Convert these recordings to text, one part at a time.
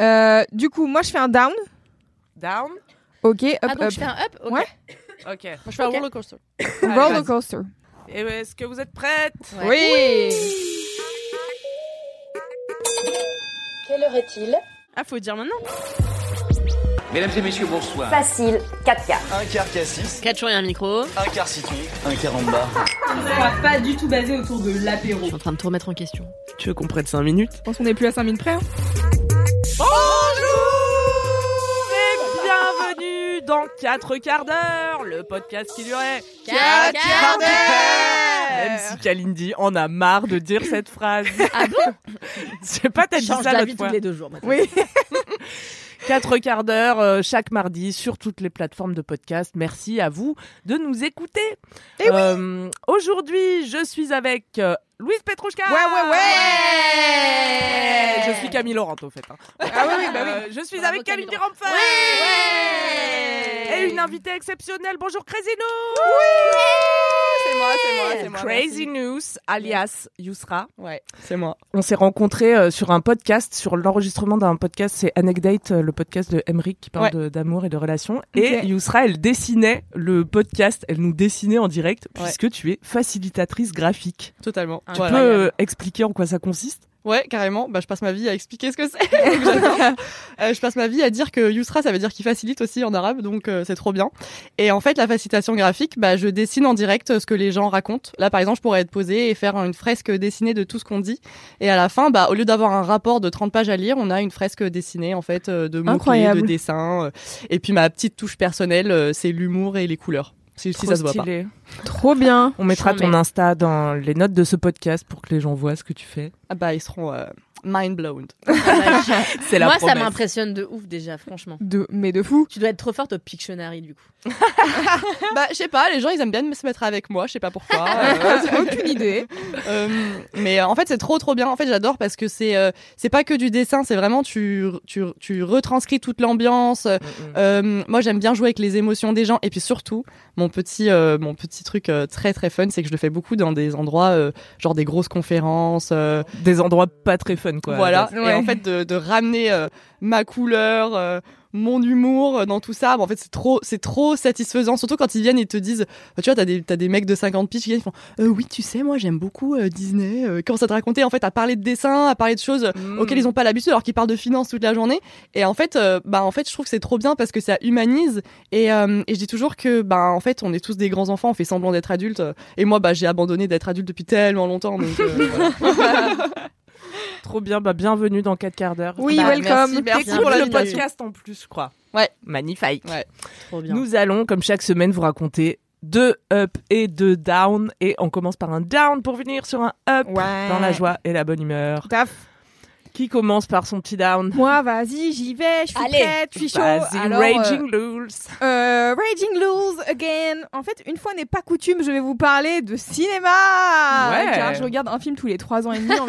Euh, du coup, moi, je fais un down. Down? Ok, up, Ah, donc up. je fais un up? Ok. Ouais. Ok. Moi, je fais un roller coaster. Allez, Roller vas-y. coaster. Et est-ce que vous êtes prêtes? Oui. Quelle heure est-il? Ah, faut dire maintenant. Mesdames et messieurs, bonsoir. Facile, 4 quarts. Un quart K6, 4 jours et un micro. un quart citron, un quart en bas. pas du tout basé autour de l'apéro. Je suis en train de tout remettre en question. Tu veux qu'on prenne 5 minutes? Je pense qu'on est plus à 5 minutes près. hein. Bonjour et bienvenue dans 4 quarts d'heure, le podcast qui durait Quatre quarts d'heure Même si Kalindi en a marre de dire cette phrase. Ah bon? Je sais pas, t'as dit Change ça d'avis l'autre tous fois. les deux jours maintenant. Oui. 4 quarts d'heure euh, chaque mardi sur toutes les plateformes de podcast. Merci à vous de nous écouter. Eh Euh, Aujourd'hui, je suis avec euh, Louise Petrouchka. Ouais, ouais, ouais. Je suis Camille Laurent, au fait. hein. Ah oui, oui, bah oui. Euh, je suis Bravo, avec Camille. Ouais. Et une invitée exceptionnelle. Bonjour Crazy News. C'est moi, c'est moi, c'est moi. Crazy merci. News, alias Yousra. Ouais, c'est moi. On s'est rencontrés euh, sur un podcast, sur l'enregistrement d'un podcast, c'est Anecdate, euh, le podcast de Emric qui parle Ouais. de- d'amour et de relations. Et. Yousra, elle dessinait le podcast, elle nous dessinait en direct, Ouais. puisque tu es facilitatrice graphique. Totalement. Tu Voilà. peux euh, expliquer en quoi ça consiste? Ouais, carrément. Bah, je passe ma vie à expliquer ce que c'est. Euh, je passe ma vie à dire que Yusra, ça veut dire qu'il facilite aussi en arabe, donc euh, c'est trop bien. Et en fait, la facilitation graphique, bah, je dessine en direct euh, ce que les gens racontent. Là, par exemple, je pourrais être posée et faire une fresque dessinée de tout ce qu'on dit. Et à la fin, bah, au lieu d'avoir un rapport de 30 pages à lire, on a une fresque dessinée, en fait, euh, de mots de dessins. Et puis, ma petite touche personnelle, c'est l'humour et les couleurs. Si, si Trop ça se voit pas. stylé. Trop bien. On mettra ton mets. Insta dans les notes de ce podcast pour que les gens voient ce que tu fais. Ah bah, ils seront euh, mind blown. C'est la Moi, ça m'impressionne de ouf déjà, franchement. De, mais de fou. Tu dois être trop forte au Pictionary du coup. bah, je sais pas, les gens, ils aiment bien se mettre avec moi, je sais pas pourquoi. Euh, Aucune idée. Euh, mais euh, en fait, c'est trop trop bien. En fait, j'adore parce que c'est euh, c'est pas que du dessin, c'est vraiment tu tu tu retranscris toute l'ambiance. Mm, Euh, moi, j'aime bien jouer avec les émotions des gens et puis surtout, mon petit euh, mon petit truc euh, très très fun, c'est que je le fais beaucoup dans des endroits euh, genre des grosses conférences. euh, Des endroits pas très fun, quoi. voilà. Ouais. Et en fait, de, de ramener euh, ma couleur, euh, mon humour euh, dans tout ça, bon, en fait, c'est trop, c'est trop satisfaisant. Surtout quand ils viennent et te disent, euh, tu vois, t'as des, t'as des mecs de 50 piges qui viennent, ils font, euh, oui, tu sais, moi, j'aime beaucoup euh, Disney. Euh, comment ça te raconter, en fait, à parler de dessin, à parler de choses Mm. auxquelles ils ont pas l'habitude, alors qu'ils parlent de finance toute la journée. Et en fait, euh, bah, en fait, je trouve que c'est trop bien parce que ça humanise. Et, euh, et je dis toujours que, bah, en fait, on est tous des grands enfants, on fait semblant d'être adultes. Et moi, bah, j'ai abandonné d'être adulte depuis tellement longtemps. Donc, euh, voilà. Trop bien, bah bienvenue dans 4 quarts d'heure. Oui, Bah, welcome. merci, pour le podcast en plus, je crois. Ouais. Magnifique. Ouais. Trop bien. Nous allons, comme chaque semaine, vous raconter deux up et deux down. Et on commence par un down pour venir sur un up Ouais. dans la joie et la bonne humeur. Taf. Qui commence par son petit down? Moi, vas-y, j'y vais, je suis Allez. prête, je suis chaud. Vas-y, Alors, Raging euh, euh, Raging Lose again. En fait, une fois n'est pas coutume, je vais vous parler de cinéma. Ouais. Car je regarde un film tous les trois ans et demi.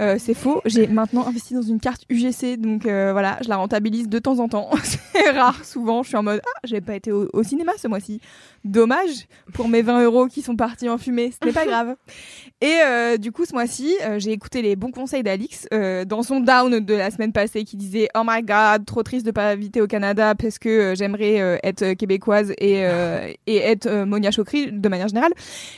Euh, c'est faux. J'ai maintenant investi dans une carte UGC, donc euh, voilà, je la rentabilise de temps en temps. c'est rare, souvent. Je suis en mode ah, j'ai pas été au, au cinéma ce mois-ci. Dommage pour mes 20 euros qui sont partis en fumée. Ce n'est pas grave. Et euh, du coup, ce mois-ci, euh, j'ai écouté les bons conseils d'Alix euh, dans son down de la semaine passée qui disait Oh my god, trop triste de pas habiter au Canada parce que euh, j'aimerais euh, être québécoise et, euh, et être euh, Monia Chokri de manière générale.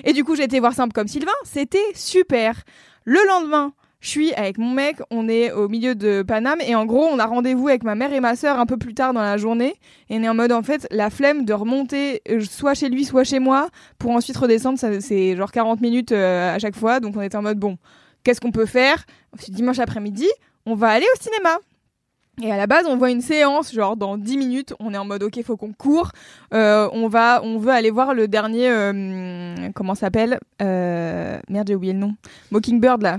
Et du coup, j'ai été voir Simple comme Sylvain. C'était super. Le lendemain, je suis avec mon mec, on est au milieu de Paname et en gros, on a rendez-vous avec ma mère et ma sœur un peu plus tard dans la journée et on est en mode en fait la flemme de remonter euh, soit chez lui, soit chez moi pour ensuite redescendre, c'est genre 40 minutes euh, à chaque fois. Donc on était en mode bon, qu'est-ce qu'on peut faire? Dimanche après-midi, on va aller au cinéma. Et à la base, on voit une séance, genre dans 10 minutes, on est en mode ok, faut qu'on court. Euh, on va, on veut aller voir le dernier, euh, comment ça s'appelle euh, Merde, j'ai oublié le nom. Mockingbird là.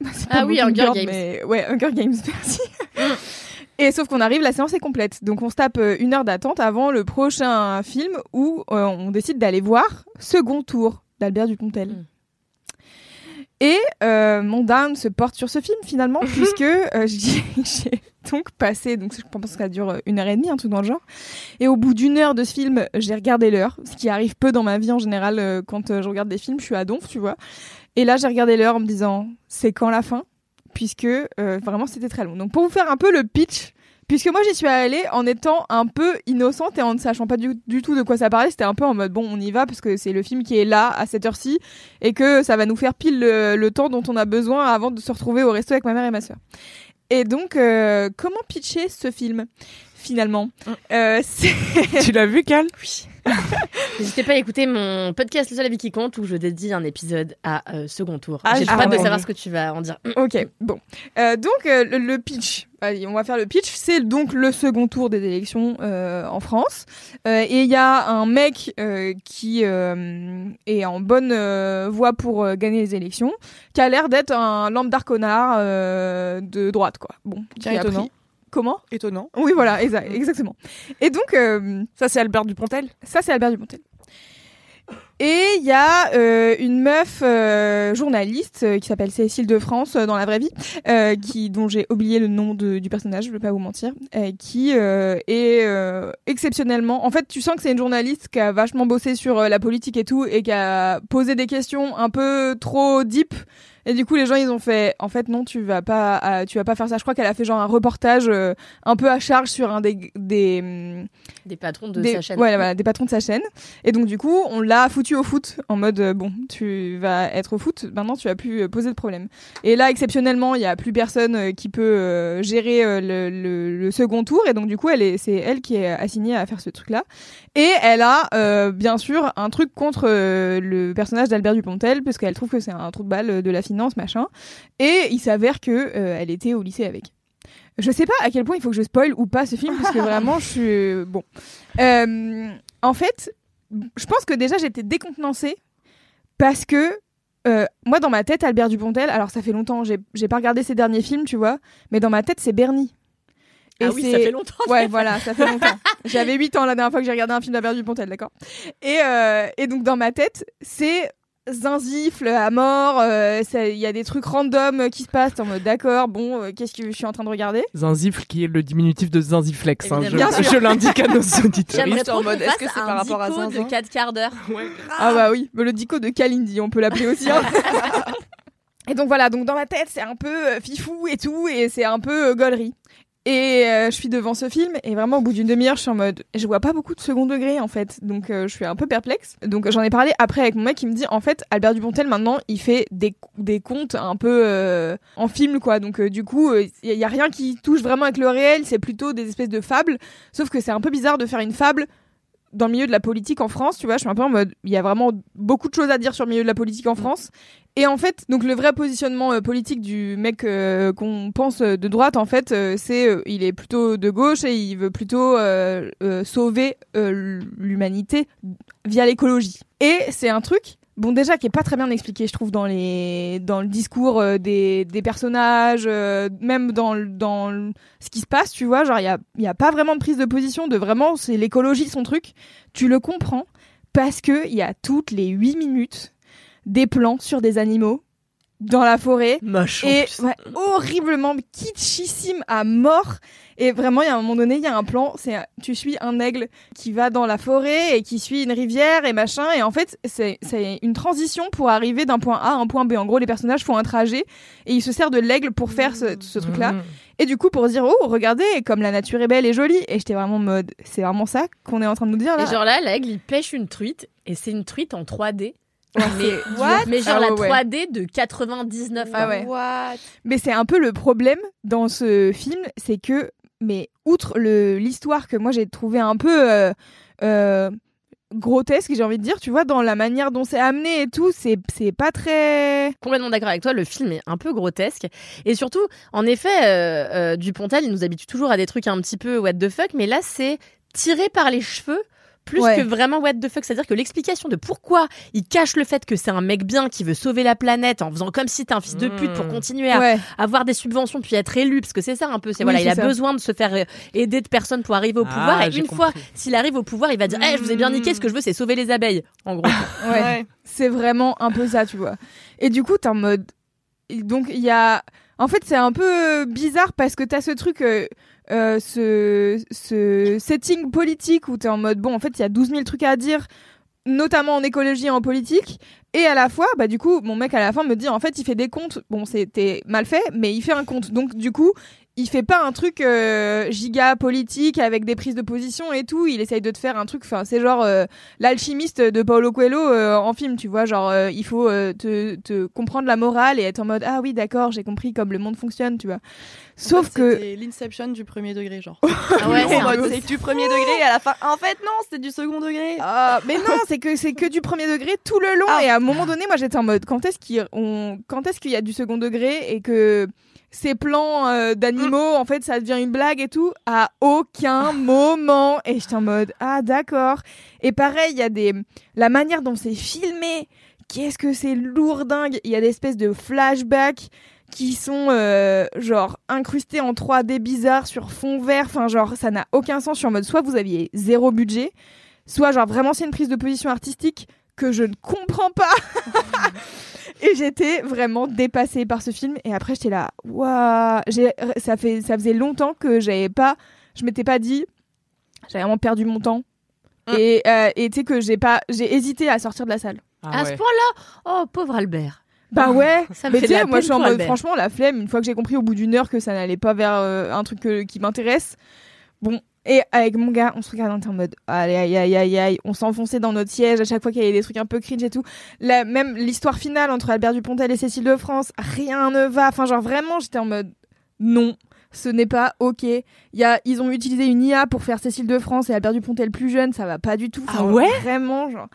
Ah oui, Hunger Games. Mais... Ouais, Hunger Games, merci. Et sauf qu'on arrive, la séance est complète. Donc on se tape euh, une heure d'attente avant le prochain film où on décide d'aller voir Second Tour d'Albert Dupontel. Mm. Et euh, mon down se porte sur ce film finalement, puisque euh, j'ai donc passé, donc je pense que ça dure une heure et demie, un truc dans le genre. Et au bout d'une heure de ce film, j'ai regardé l'heure, ce qui arrive peu dans ma vie en général euh, quand je regarde des films, je suis à donf, tu vois. Et là, j'ai regardé l'heure en me disant, c'est quand la fin? Puisque vraiment, c'était très long. Donc, pour vous faire un peu le pitch, puisque moi, j'y suis allée en étant un peu innocente et en ne sachant pas du, du tout de quoi ça parlait, c'était un peu en mode, bon, on y va parce que c'est le film qui est là à cette heure-ci et que ça va nous faire pile le, le temps dont on a besoin avant de se retrouver au resto avec ma mère et ma soeur. Et donc, euh, comment pitcher ce film Finalement, Euh, c'est Tu l'as vu, Cal? N'hésitez pas à écouter mon podcast Le seul avis qui compte où je dédie un épisode à euh, second tour. Ah, J'ai hâte de savoir ce que tu vas en dire. Ok, bon. Euh, donc euh, le, le pitch, allez, on va faire le pitch. C'est donc le second tour des élections euh, en France, Euh, et il y a un mec euh, qui euh, est en bonne euh, voie pour euh, gagner les élections, qui a l'air d'être un lambda connard euh, de droite, quoi. Bon, qui a étonnant. Comment Étonnant. Oui, voilà, exa- exactement. Et donc euh, Ça, c'est Albert Dupontel ça, c'est Albert Dupontel. Et il y a euh, une meuf euh, journaliste euh, qui s'appelle Cécile de France euh, dans la vraie vie, euh, qui dont j'ai oublié le nom de- du personnage, je vais pas vous mentir, euh, qui est exceptionnellement. En fait, tu sens que c'est une journaliste qui a vachement bossé sur la politique et tout, et qui a posé des questions un peu trop deep. Et du coup, les gens, ils ont fait, en fait, non, tu vas pas, tu vas pas faire ça. Je crois qu'elle a fait genre un reportage euh, un peu à charge sur un des, des, Des patrons de des, sa chaîne. ouais, voilà, des patrons de sa chaîne. Et donc du coup, on l'a foutu au foot en mode euh, bon, tu vas être au foot, maintenant tu vas plus euh, poser de problème. Et là, exceptionnellement, il y a plus personne qui peut gérer le, le- le second tour, et donc du coup, elle est, c'est elle qui est assignée à faire ce truc-là. Et elle a bien sûr un truc contre le personnage d'Albert Dupontel, parce qu'elle trouve que c'est un trou de balle de la machin. Et il s'avère que euh, elle était au lycée avec. Je sais pas à quel point il faut que je spoil ou pas ce film parce que vraiment je suis bon. Euh, en fait, je pense que déjà j'étais décontenancée parce que euh, moi dans ma tête Albert Dupontel, alors ça fait longtemps, j'ai pas regardé ses derniers films, tu vois, mais dans ma tête c'est Bernie. Ah oui, ça fait longtemps. Ouais, voilà, ça fait longtemps. J'avais 8 ans la dernière fois que j'ai regardé un film d'Albert Dupontel, d'accord? Et, euh, et donc dans ma tête, c'est zinzifle à mort, euh, il y a des trucs random qui se passent en mode d'accord, bon, euh, qu'est-ce que je suis en train de regarder? Zinzifle, qui est le diminutif de Zinziflex. hein, je l'indique à nos auditeurs. J'aimerais en mode, est-ce que c'est un par rapport à dico Zinzin? de 4 quarts d'heure. Ah bah oui, mais le dico de Kalindi, on peut l'appeler aussi. hein. et donc voilà, donc dans ma tête, c'est un peu euh, fifou et tout, et c'est un peu euh, gaulerie. Et euh, je suis devant ce film, et vraiment au bout d'une demi-heure, je suis en mode, je vois pas beaucoup de second degré en fait, donc euh, je suis un peu perplexe. Donc j'en ai parlé après avec mon mec qui me dit, en fait, Albert Dupontel maintenant, il fait des, des contes un peu euh, en film quoi, donc du coup, il y a rien qui touche vraiment avec le réel, c'est plutôt des espèces de fables, sauf que c'est un peu bizarre de faire une fable dans le milieu de la politique en France, tu vois, je suis un peu en mode, il y a vraiment beaucoup de choses à dire sur le milieu de la politique en France. Et en fait, donc le vrai positionnement euh, politique du mec euh, qu'on pense euh, de droite, en fait, c'est, euh, il est plutôt de gauche et il veut plutôt sauver l'humanité via l'écologie. Et c'est un truc, bon déjà qui est pas très bien expliqué, je trouve, dans les, dans le discours des, des personnages, même dans, dans ce qui se passe, tu vois, genre il y a, il y a pas vraiment de prise de position, de vraiment, c'est l'écologie son truc. Tu le comprends parce que il y a toutes les 8 minutes des plans sur des animaux dans la forêt. Moche. en et ouais, horriblement kitschissime à mort. Et vraiment il y a un moment donné il y a un plan c'est tu suis un aigle qui va dans la forêt et qui suit une rivière et machin. Et en fait c'est c'est une transition pour arriver d'un point A à un point B. En gros les personnages font un trajet et ils se servent de l'aigle pour faire ce, ce truc là Mmh. et du coup pour dire oh regardez comme la nature est belle et jolie. Et j'étais vraiment en mode c'est vraiment ça qu'on est en train de nous dire là. Et genre là, l'aigle, il pêche une truite et c'est une truite en 3D. Ouais, mais, c'est- What? mais genre Ah la ouais, ouais. 3D de 99. Ah ouais. What? Mais c'est un peu le problème dans ce film, c'est que, mais outre le l'histoire que moi j'ai trouvé un peu euh, euh, grotesque, j'ai envie de dire, tu vois, dans la manière dont c'est amené et tout, c'est c'est pas très. Complètement d'accord avec toi, le film est un peu grotesque. Et surtout, en effet, euh, euh, Dupontel, il nous habitue toujours à des trucs un petit peu what the fuck, mais là, c'est tiré par les cheveux plus Ouais. que vraiment what the fuck. C'est-à-dire que l'explication de pourquoi il cache le fait que c'est un mec bien qui veut sauver la planète en faisant comme si t'es un fils de pute pour Mm. continuer à Ouais. avoir des subventions puis être élu, parce que c'est ça un peu. C'est Oui, voilà, il a ça. besoin de se faire euh, aider de personnes pour arriver au Ah, pouvoir. Et une fois, s'il arrive au pouvoir, il va dire Eh, je vous ai bien niqué, ce que je veux, c'est sauver les abeilles. En gros. Ouais. C'est vraiment un peu ça, tu vois. Et du coup, t'es en mode. Donc, il y a. En fait, c'est un peu bizarre parce que t'as ce truc. euh, euh, ce, ce setting politique où t'es en mode bon en fait il y a 12 000 trucs à dire notamment en écologie et en politique et à la fois bah du coup mon mec à la fin me dit en fait il fait des comptes bon c'était mal fait mais il fait un compte donc du coup il fait pas un truc euh, giga politique avec des prises de position et tout il essaye de te faire un truc enfin c'est genre euh, l'alchimiste de Paulo Coelho euh, en film tu vois genre euh, il faut euh, te, te comprendre la morale et être en mode ah oui d'accord j'ai compris comme le monde fonctionne tu vois sauf que C'est l'inception du premier degré, genre. Ah ouais, c'est c'est du premier degré et à la fin, en fait, non, c'était du second degré. Ah, mais non, c'est que c'est que du premier degré tout le long. Ah. Et à un moment donné, moi, j'étais en mode quand est-ce qu'il on- quand est-ce qu'il y a du second degré et que ces plans euh, d'animaux, en fait, ça devient une blague et tout. À aucun moment. Et j'étais en mode ah d'accord. Et pareil, il y a des la manière dont c'est filmé. Qu'est-ce que c'est lourdingue. Il y a des espèces de flashbacks qui sont euh, genre incrustés en 3D bizarre sur fond vert. Enfin, genre, ça n'a aucun sens. Je suis en mode soit vous aviez zéro budget, soit genre vraiment c'est une prise de position artistique que je ne comprends pas. et j'étais vraiment dépassée par ce film. Et après, j'étais là, waouh, ça fait, ça faisait longtemps que j'avais pas, je m'étais pas dit, j'avais vraiment perdu mon temps. Hum. Et euh, tu sais que j'ai pas, j'ai hésité à sortir de la salle. Ah à ce point-là, oh pauvre Albert. Bah ouais, Ça me mais fait tu de sais, la moi je suis en peine pour mode, Albert. franchement, la flemme, une fois que j'ai compris au bout d'une heure que ça n'allait pas vers euh, un truc que- qui m'intéresse, bon. Et avec mon gars, on se regardait, en mode, allez, aïe, aïe, aïe, aïe, on s'enfonçait dans notre siège à chaque fois qu'il y avait des trucs un peu cringe et tout. La, même l'histoire finale entre Albert Dupontel et Cécile de France, rien ne va. Enfin, genre vraiment, j'étais en mode, non, ce n'est pas ok. Y a, ils ont utilisé une IA pour faire Cécile de France et Albert Dupontel plus jeune, ça va pas du tout. Enfin, Ah ouais? Vraiment, genre.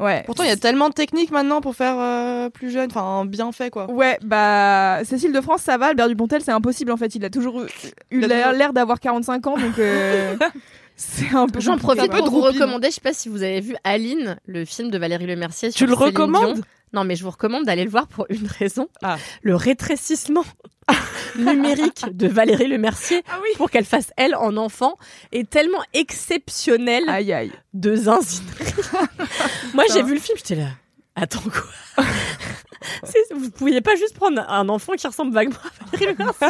Ouais. Pourtant, il y a tellement de techniques maintenant pour faire euh, plus jeune, enfin, bien fait, quoi. Ouais, bah Cécile de France, ça va. Albert Dupontel, c'est impossible en fait. Il a toujours eu- l'air d'avoir 45 ans, donc euh, c'est un peu. J'en profite pour vous recommander, je sais pas si vous avez vu Aline, le film de Valérie Lemercier. Tu sur le Céline recommandes? Dion. Non, mais je vous recommande d'aller le voir pour une raison. Ah. Le rétrécissement numérique de Valérie Lemercier pour qu'elle fasse elle en enfant est tellement exceptionnel Aïe aïe. de zinzinerie. Moi, j'ai vu le film, j'étais là. Attends quoi? Vous pouviez pas juste prendre un enfant qui ressemble vaguement à Valérie Lemercier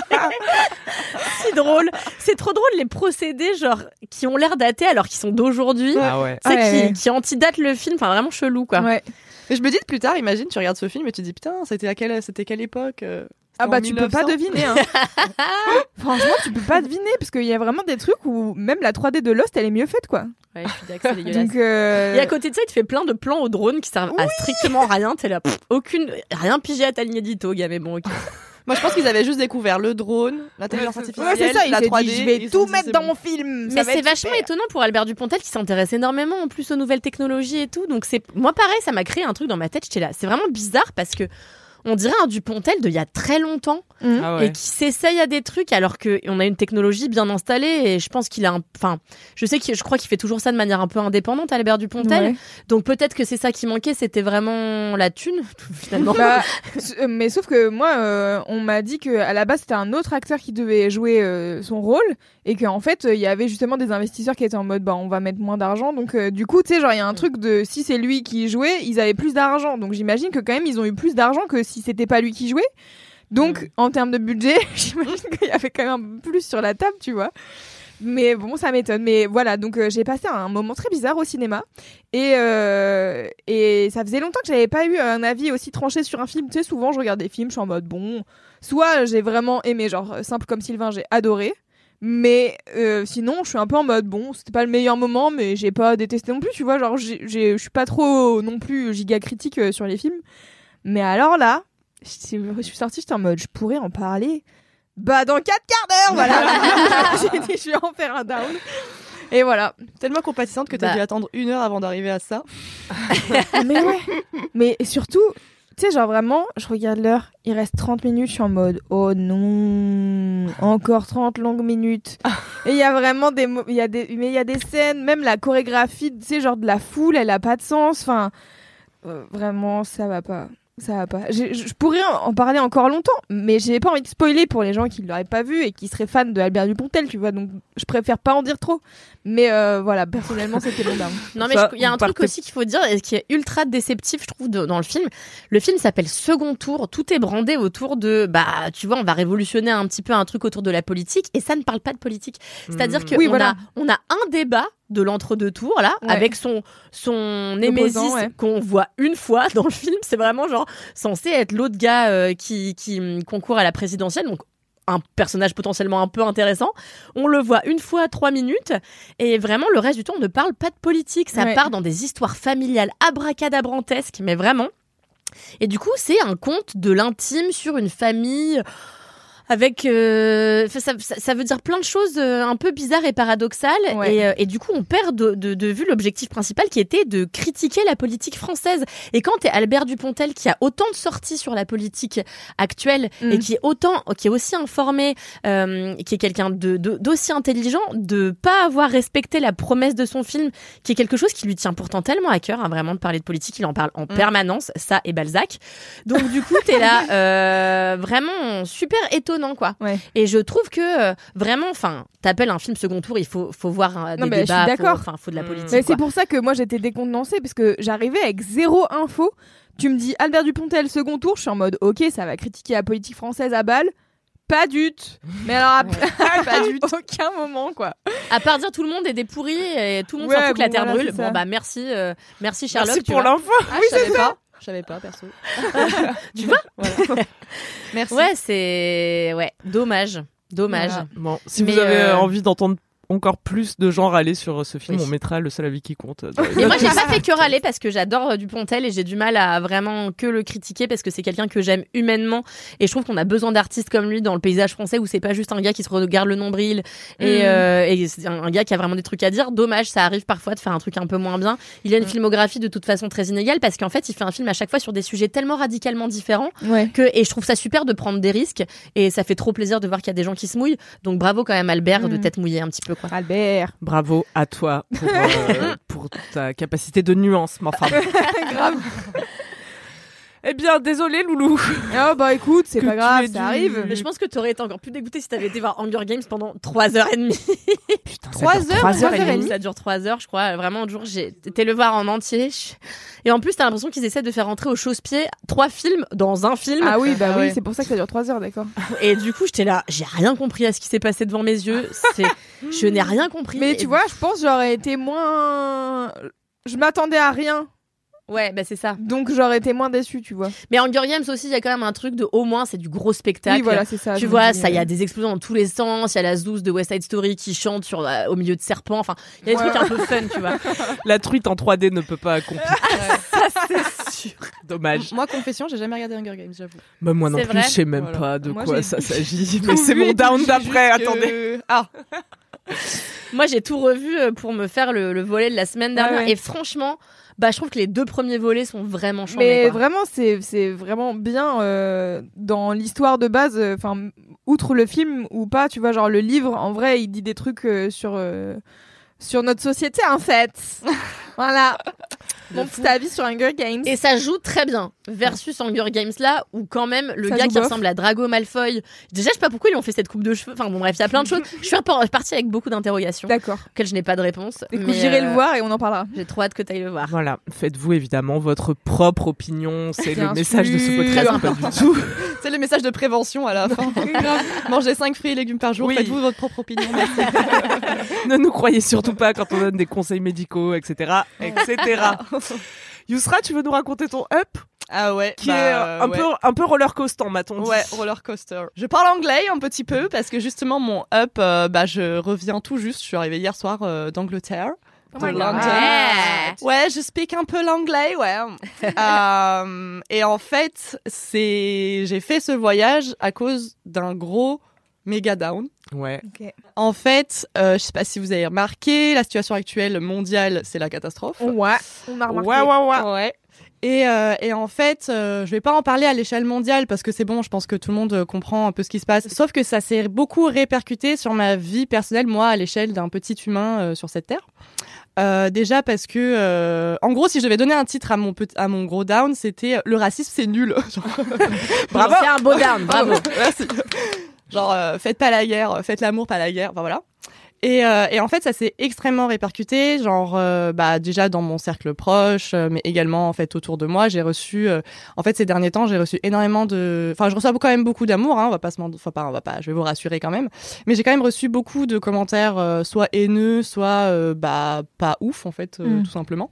Si drôle. C'est trop drôle les procédés genre qui ont l'air datés alors qu'ils sont d'aujourd'hui. Ah ouais. Qui, qui antidatent le film, enfin vraiment chelou quoi. Ouais. Mais je me dis plus tard, imagine, tu regardes ce film et tu te dis, putain, c'était à quelle, c'était quelle époque euh, Ah bah tu peux pas 1900? deviner. Hein. Franchement, tu peux pas deviner parce qu'il y a vraiment des trucs où même la 3D de Lost, elle est mieux faite quoi. Ouais, je suis d'accord, c'est dégueulasse. Donc euh, Et à côté de ça, il te fait plein de plans au drone qui servent à strictement rien. T'es là, pff, aucune, rien pigé à ta ligne édito, gars, mais bon, ok. Moi, je pense qu'ils avaient juste découvert le drone, l'intelligence artificielle, ouais, ça. Il la s'est 3D. dit, je vais tout mettre dans bon. mon film. ça Mais c'est vachement super. étonnant pour Albert Dupontel qui s'intéresse énormément en plus aux nouvelles technologies et tout. Donc c'est moi pareil, ça m'a créé un truc dans ma tête. J'étais là, c'est vraiment bizarre parce que on dirait un Dupontel de il y a très longtemps Ah ouais. et qui s'essaye à des trucs alors que on a une technologie bien installée et je pense qu'il a un enfin je sais que je crois qu'il fait toujours ça de manière un peu indépendante Albert Dupontel. Ouais. Donc peut-être que c'est ça qui manquait, c'était vraiment la thune finalement. Bah, euh, mais sauf que moi, euh, on m'a dit que à la base c'était un autre acteur qui devait jouer euh, son rôle et qu'en fait euh, il y avait justement des investisseurs qui étaient en mode bah on va mettre moins d'argent donc euh, du coup tu sais genre il y a un truc de si c'est lui qui jouait ils avaient plus d'argent donc j'imagine que quand même ils ont eu plus d'argent que si c'était pas lui qui jouait donc en termes de budget j'imagine qu'il y avait quand même un peu plus sur la table tu vois mais bon, ça m'étonne. Mais voilà, donc euh, j'ai passé un moment très bizarre au cinéma. Et, euh, et ça faisait longtemps que j'avais pas eu un avis aussi tranché sur un film. Tu sais, souvent je regarde des films, je suis en mode bon. Soit j'ai vraiment aimé, genre euh, simple comme Sylvain, j'ai adoré. Mais euh, sinon, je suis un peu en mode bon, c'était pas le meilleur moment, mais j'ai pas détesté non plus, tu vois. Genre, je suis pas trop non plus giga critique sur les films. Mais alors là, je suis je suis sortie, j'étais en mode je pourrais en parler. Bah, dans 4 quarts d'heure, voilà. j'ai dit, je vais en faire un down. Et voilà. Tellement compatissante que t'as Bah. dû attendre une heure avant d'arriver à ça. mais ouais. Mais surtout, tu sais, genre vraiment, je regarde l'heure, il reste 30 minutes, je suis en mode, oh non, encore 30 longues minutes. Et il y a vraiment des, y a des, mais il y a des scènes, même la chorégraphie, tu sais, genre de la foule, elle a pas de sens. Enfin, euh, vraiment, ça va pas. Ça va pas. Je je pourrais en parler encore longtemps, mais j'ai pas envie de spoiler pour les gens qui l'auraient pas vu et qui seraient fans de Albert Dupontel, tu vois. Donc, je préfère pas en dire trop. Mais euh, voilà, personnellement, c'était mon down. Non mais il y a un truc aussi qu'il faut dire et qui est ultra déceptif je trouve de- dans le film. Le film s'appelle Second Tour, tout est brandé autour de bah tu vois on va révolutionner un petit peu un truc autour de la politique et ça ne parle pas de politique. C'est-à-dire qu'on Oui, a voilà. on a un débat de l'entre-deux tours là Ouais. avec son son némésis ouais. qu'on voit une fois dans le film, c'est vraiment genre censé être l'autre gars euh, qui qui hum, concourt à la présidentielle donc un personnage potentiellement un peu intéressant. On le voit une fois trois minutes et vraiment le reste du temps on ne parle pas de politique. Ça Ouais. part dans des histoires familiales abracadabrantesques, mais vraiment. Et du coup c'est un conte de l'intime sur une famille avec euh, ça, ça, veut dire plein de choses euh, un peu bizarres et paradoxales Ouais. et, euh, et du coup on perd de, de, de vue l'objectif principal qui était de critiquer la politique française et quand t'es Albert Dupontel qui a autant de sorties sur la politique actuelle Mm. et qui est autant qui est aussi informé euh, qui est quelqu'un de d'aussi intelligent de pas avoir respecté la promesse de son film qui est quelque chose qui lui tient pourtant tellement à cœur hein, vraiment de parler de politique il en parle en permanence ça et Balzac donc du coup t'es là euh, vraiment super étonnant quoi Ouais. et je trouve que euh, vraiment enfin t'appelles un film second tour il faut faut voir euh, Non, des mais je suis débats faut- d'accord. enfin faut de la Mm. politique Mais quoi. c'est pour ça que moi j'étais décontenancée parce que j'arrivais avec zéro info. Tu me dis Albert Dupontel second tour, je suis en mode ok ça va critiquer la politique française à balle. Pas du tout. Mais alors à- pas du tout. Aucun moment quoi. à part dire tout le monde est des pourris et tout le monde Ouais, s'en fout que la terre voilà, brûle c'est bon ça. bah merci euh, merci Sherlock Merci tu pour l'info. Ah, je savais pas. Je savais pas, perso. Tu vois Voilà. Merci. ouais c'est ouais dommage dommage Voilà. Bon, si Mais, vous avez euh, envie d'entendre encore plus de gens râler sur euh, ce film, Oui. on mettra le seul avis qui compte. euh, Et moi, j'ai pas fait que râler parce que j'adore euh, Dupontel et j'ai du mal à vraiment que le critiquer parce que c'est quelqu'un que j'aime humainement et je trouve qu'on a besoin d'artistes comme lui dans le paysage français où c'est pas juste un gars qui se regarde le nombril et, euh, et c'est un un gars qui a vraiment des trucs à dire. Dommage, ça arrive parfois de faire un truc un peu moins bien. Il a une filmographie de toute façon très inégale parce qu'en fait, il fait un film à chaque fois sur des sujets tellement radicalement différents Ouais. que et je trouve ça super de prendre des risques et ça fait trop plaisir de voir qu'il y a des gens qui se mouillent. Donc bravo quand même Albert de Mhm. t'être mouillé un petit peu quoi. Albert. Bravo à toi pour, euh, pour ta capacité de nuance, ma femme. Grave. Eh bien, désolé, Loulou. Oh bah écoute, c'est pas grave, ça arrive. Mais je pense que t'aurais été encore plus dégoûté si t'avais été voir Hunger Games pendant 3 heures et demie. Putain, Trois ça dure heures, trois trois heures et heures et demie. demie. Ça dure 3 heures, je crois. Vraiment, un jour, j'ai été le voir en entier. Et en plus, t'as l'impression qu'ils essaient de faire rentrer au chausse-pied trois films dans un film. Ah oui, bah Ah oui, ouais. c'est pour ça que ça dure 3 heures, d'accord. Et du coup, j'étais là, j'ai rien compris à ce qui s'est passé devant mes yeux. C'est, je n'ai rien compris. Mais Et- tu vois, je pense que j'aurais été moins. Je m'attendais à rien, Ouais, bah c'est ça. donc j'aurais été moins déçue, tu vois. Mais Hunger Games aussi, il y a quand même un truc de au moins, c'est du gros spectacle. Oui, voilà, c'est ça. Tu vois, dis, ça, il y euh, a des explosions dans tous les sens. Il y a la zouze de West Side Story qui chante sur, euh, au milieu de serpents. Enfin, il y a des Ouais. trucs un peu fun, tu vois. La truite en 3D ne peut pas accomplir. c'est sûr. Dommage. Moi, confession, j'ai jamais regardé Hunger Games, j'avoue. Bah, moi non plus, je sais même Voilà. pas de Moi, quoi ça s'agit. Mais c'est mon down d'après, attendez. Ah, Moi, j'ai tout revu euh, pour me faire le, le volet de la semaine dernière. Ouais, ouais. Et franchement, bah, je trouve que les deux premiers volets sont vraiment chambés. Mais quoi. vraiment, c'est c'est vraiment bien euh, dans l'histoire de base. euh, Enfin, outre le film ou pas, tu vois, genre le livre, en vrai, il dit des trucs euh, sur euh, sur notre société, en fait. voilà. Mon petit avis sur Hunger Games. Et ça joue très bien versus Hunger Games là où quand même le Ça gars qui bof. ressemble à Drago Malfoy. Déjà, je sais pas pourquoi ils ont fait cette coupe de cheveux. Enfin bon bref, il y a plein de choses. Je suis partie avec beaucoup d'interrogations D'accord. auxquelles je n'ai pas de réponse. Écoute, mais, j'irai euh, le voir et on en parlera. J'ai trop hâte que tu ailles le voir. Voilà, faites-vous évidemment votre propre opinion. C'est le message de ce podcast. Très pas du tout. c'est le message de prévention à la fin. Mangez 5 fruits et légumes par jour, Oui. faites-vous votre propre opinion. merci. ne nous croyez surtout pas quand on donne des conseils médicaux, etc., etc. Yousra, tu veux nous raconter ton up Ah ouais. qui bah, est un ouais. peu un peu roller coaster, m'a-t-on dit. Ouais, roller coaster. Je parle anglais un petit peu parce que justement mon up, euh, bah je reviens tout juste. Je suis arrivée hier soir euh, d'Angleterre. Oh de my God. London. Ouais. Ouais, je speak un peu l'anglais, ouais. Euh, et en fait, c'est j'ai fait ce voyage à cause d'un gros méga down. Ouais. En fait, euh, je sais pas si vous avez remarqué, la situation actuelle mondiale, c'est la catastrophe. Ouais, on a remarqué. Ouais, ouais, ouais. Ouais. Et, euh, et en fait, euh, je vais pas en parler à l'échelle mondiale parce que c'est bon, je pense que tout le monde euh, comprend un peu ce qui se passe. Sauf que ça s'est beaucoup répercuté sur ma vie personnelle, moi, à l'échelle d'un petit humain euh, sur cette terre. Euh, déjà parce que, euh, en gros, si je devais donner un titre à mon à mon gros down, c'était le racisme, c'est nul. Genre, Bravo. C'est un beau down, bravo. Merci. Genre, euh, faites pas la guerre, faites l'amour, pas la guerre. Enfin voilà. Et, euh, et en fait, ça s'est extrêmement répercuté, genre euh, bah déjà dans mon cercle proche, euh, mais également en fait autour de moi. J'ai reçu, euh, en fait, ces derniers temps, j'ai reçu énormément de, enfin, je reçois quand même beaucoup d'amour. Hein, on va pas se, mentir- enfin pas, on va pas, je vais vous rassurer quand même. Mais j'ai quand même reçu beaucoup de commentaires, euh, soit haineux, soit euh, bah pas ouf en fait, euh, Mm. tout simplement.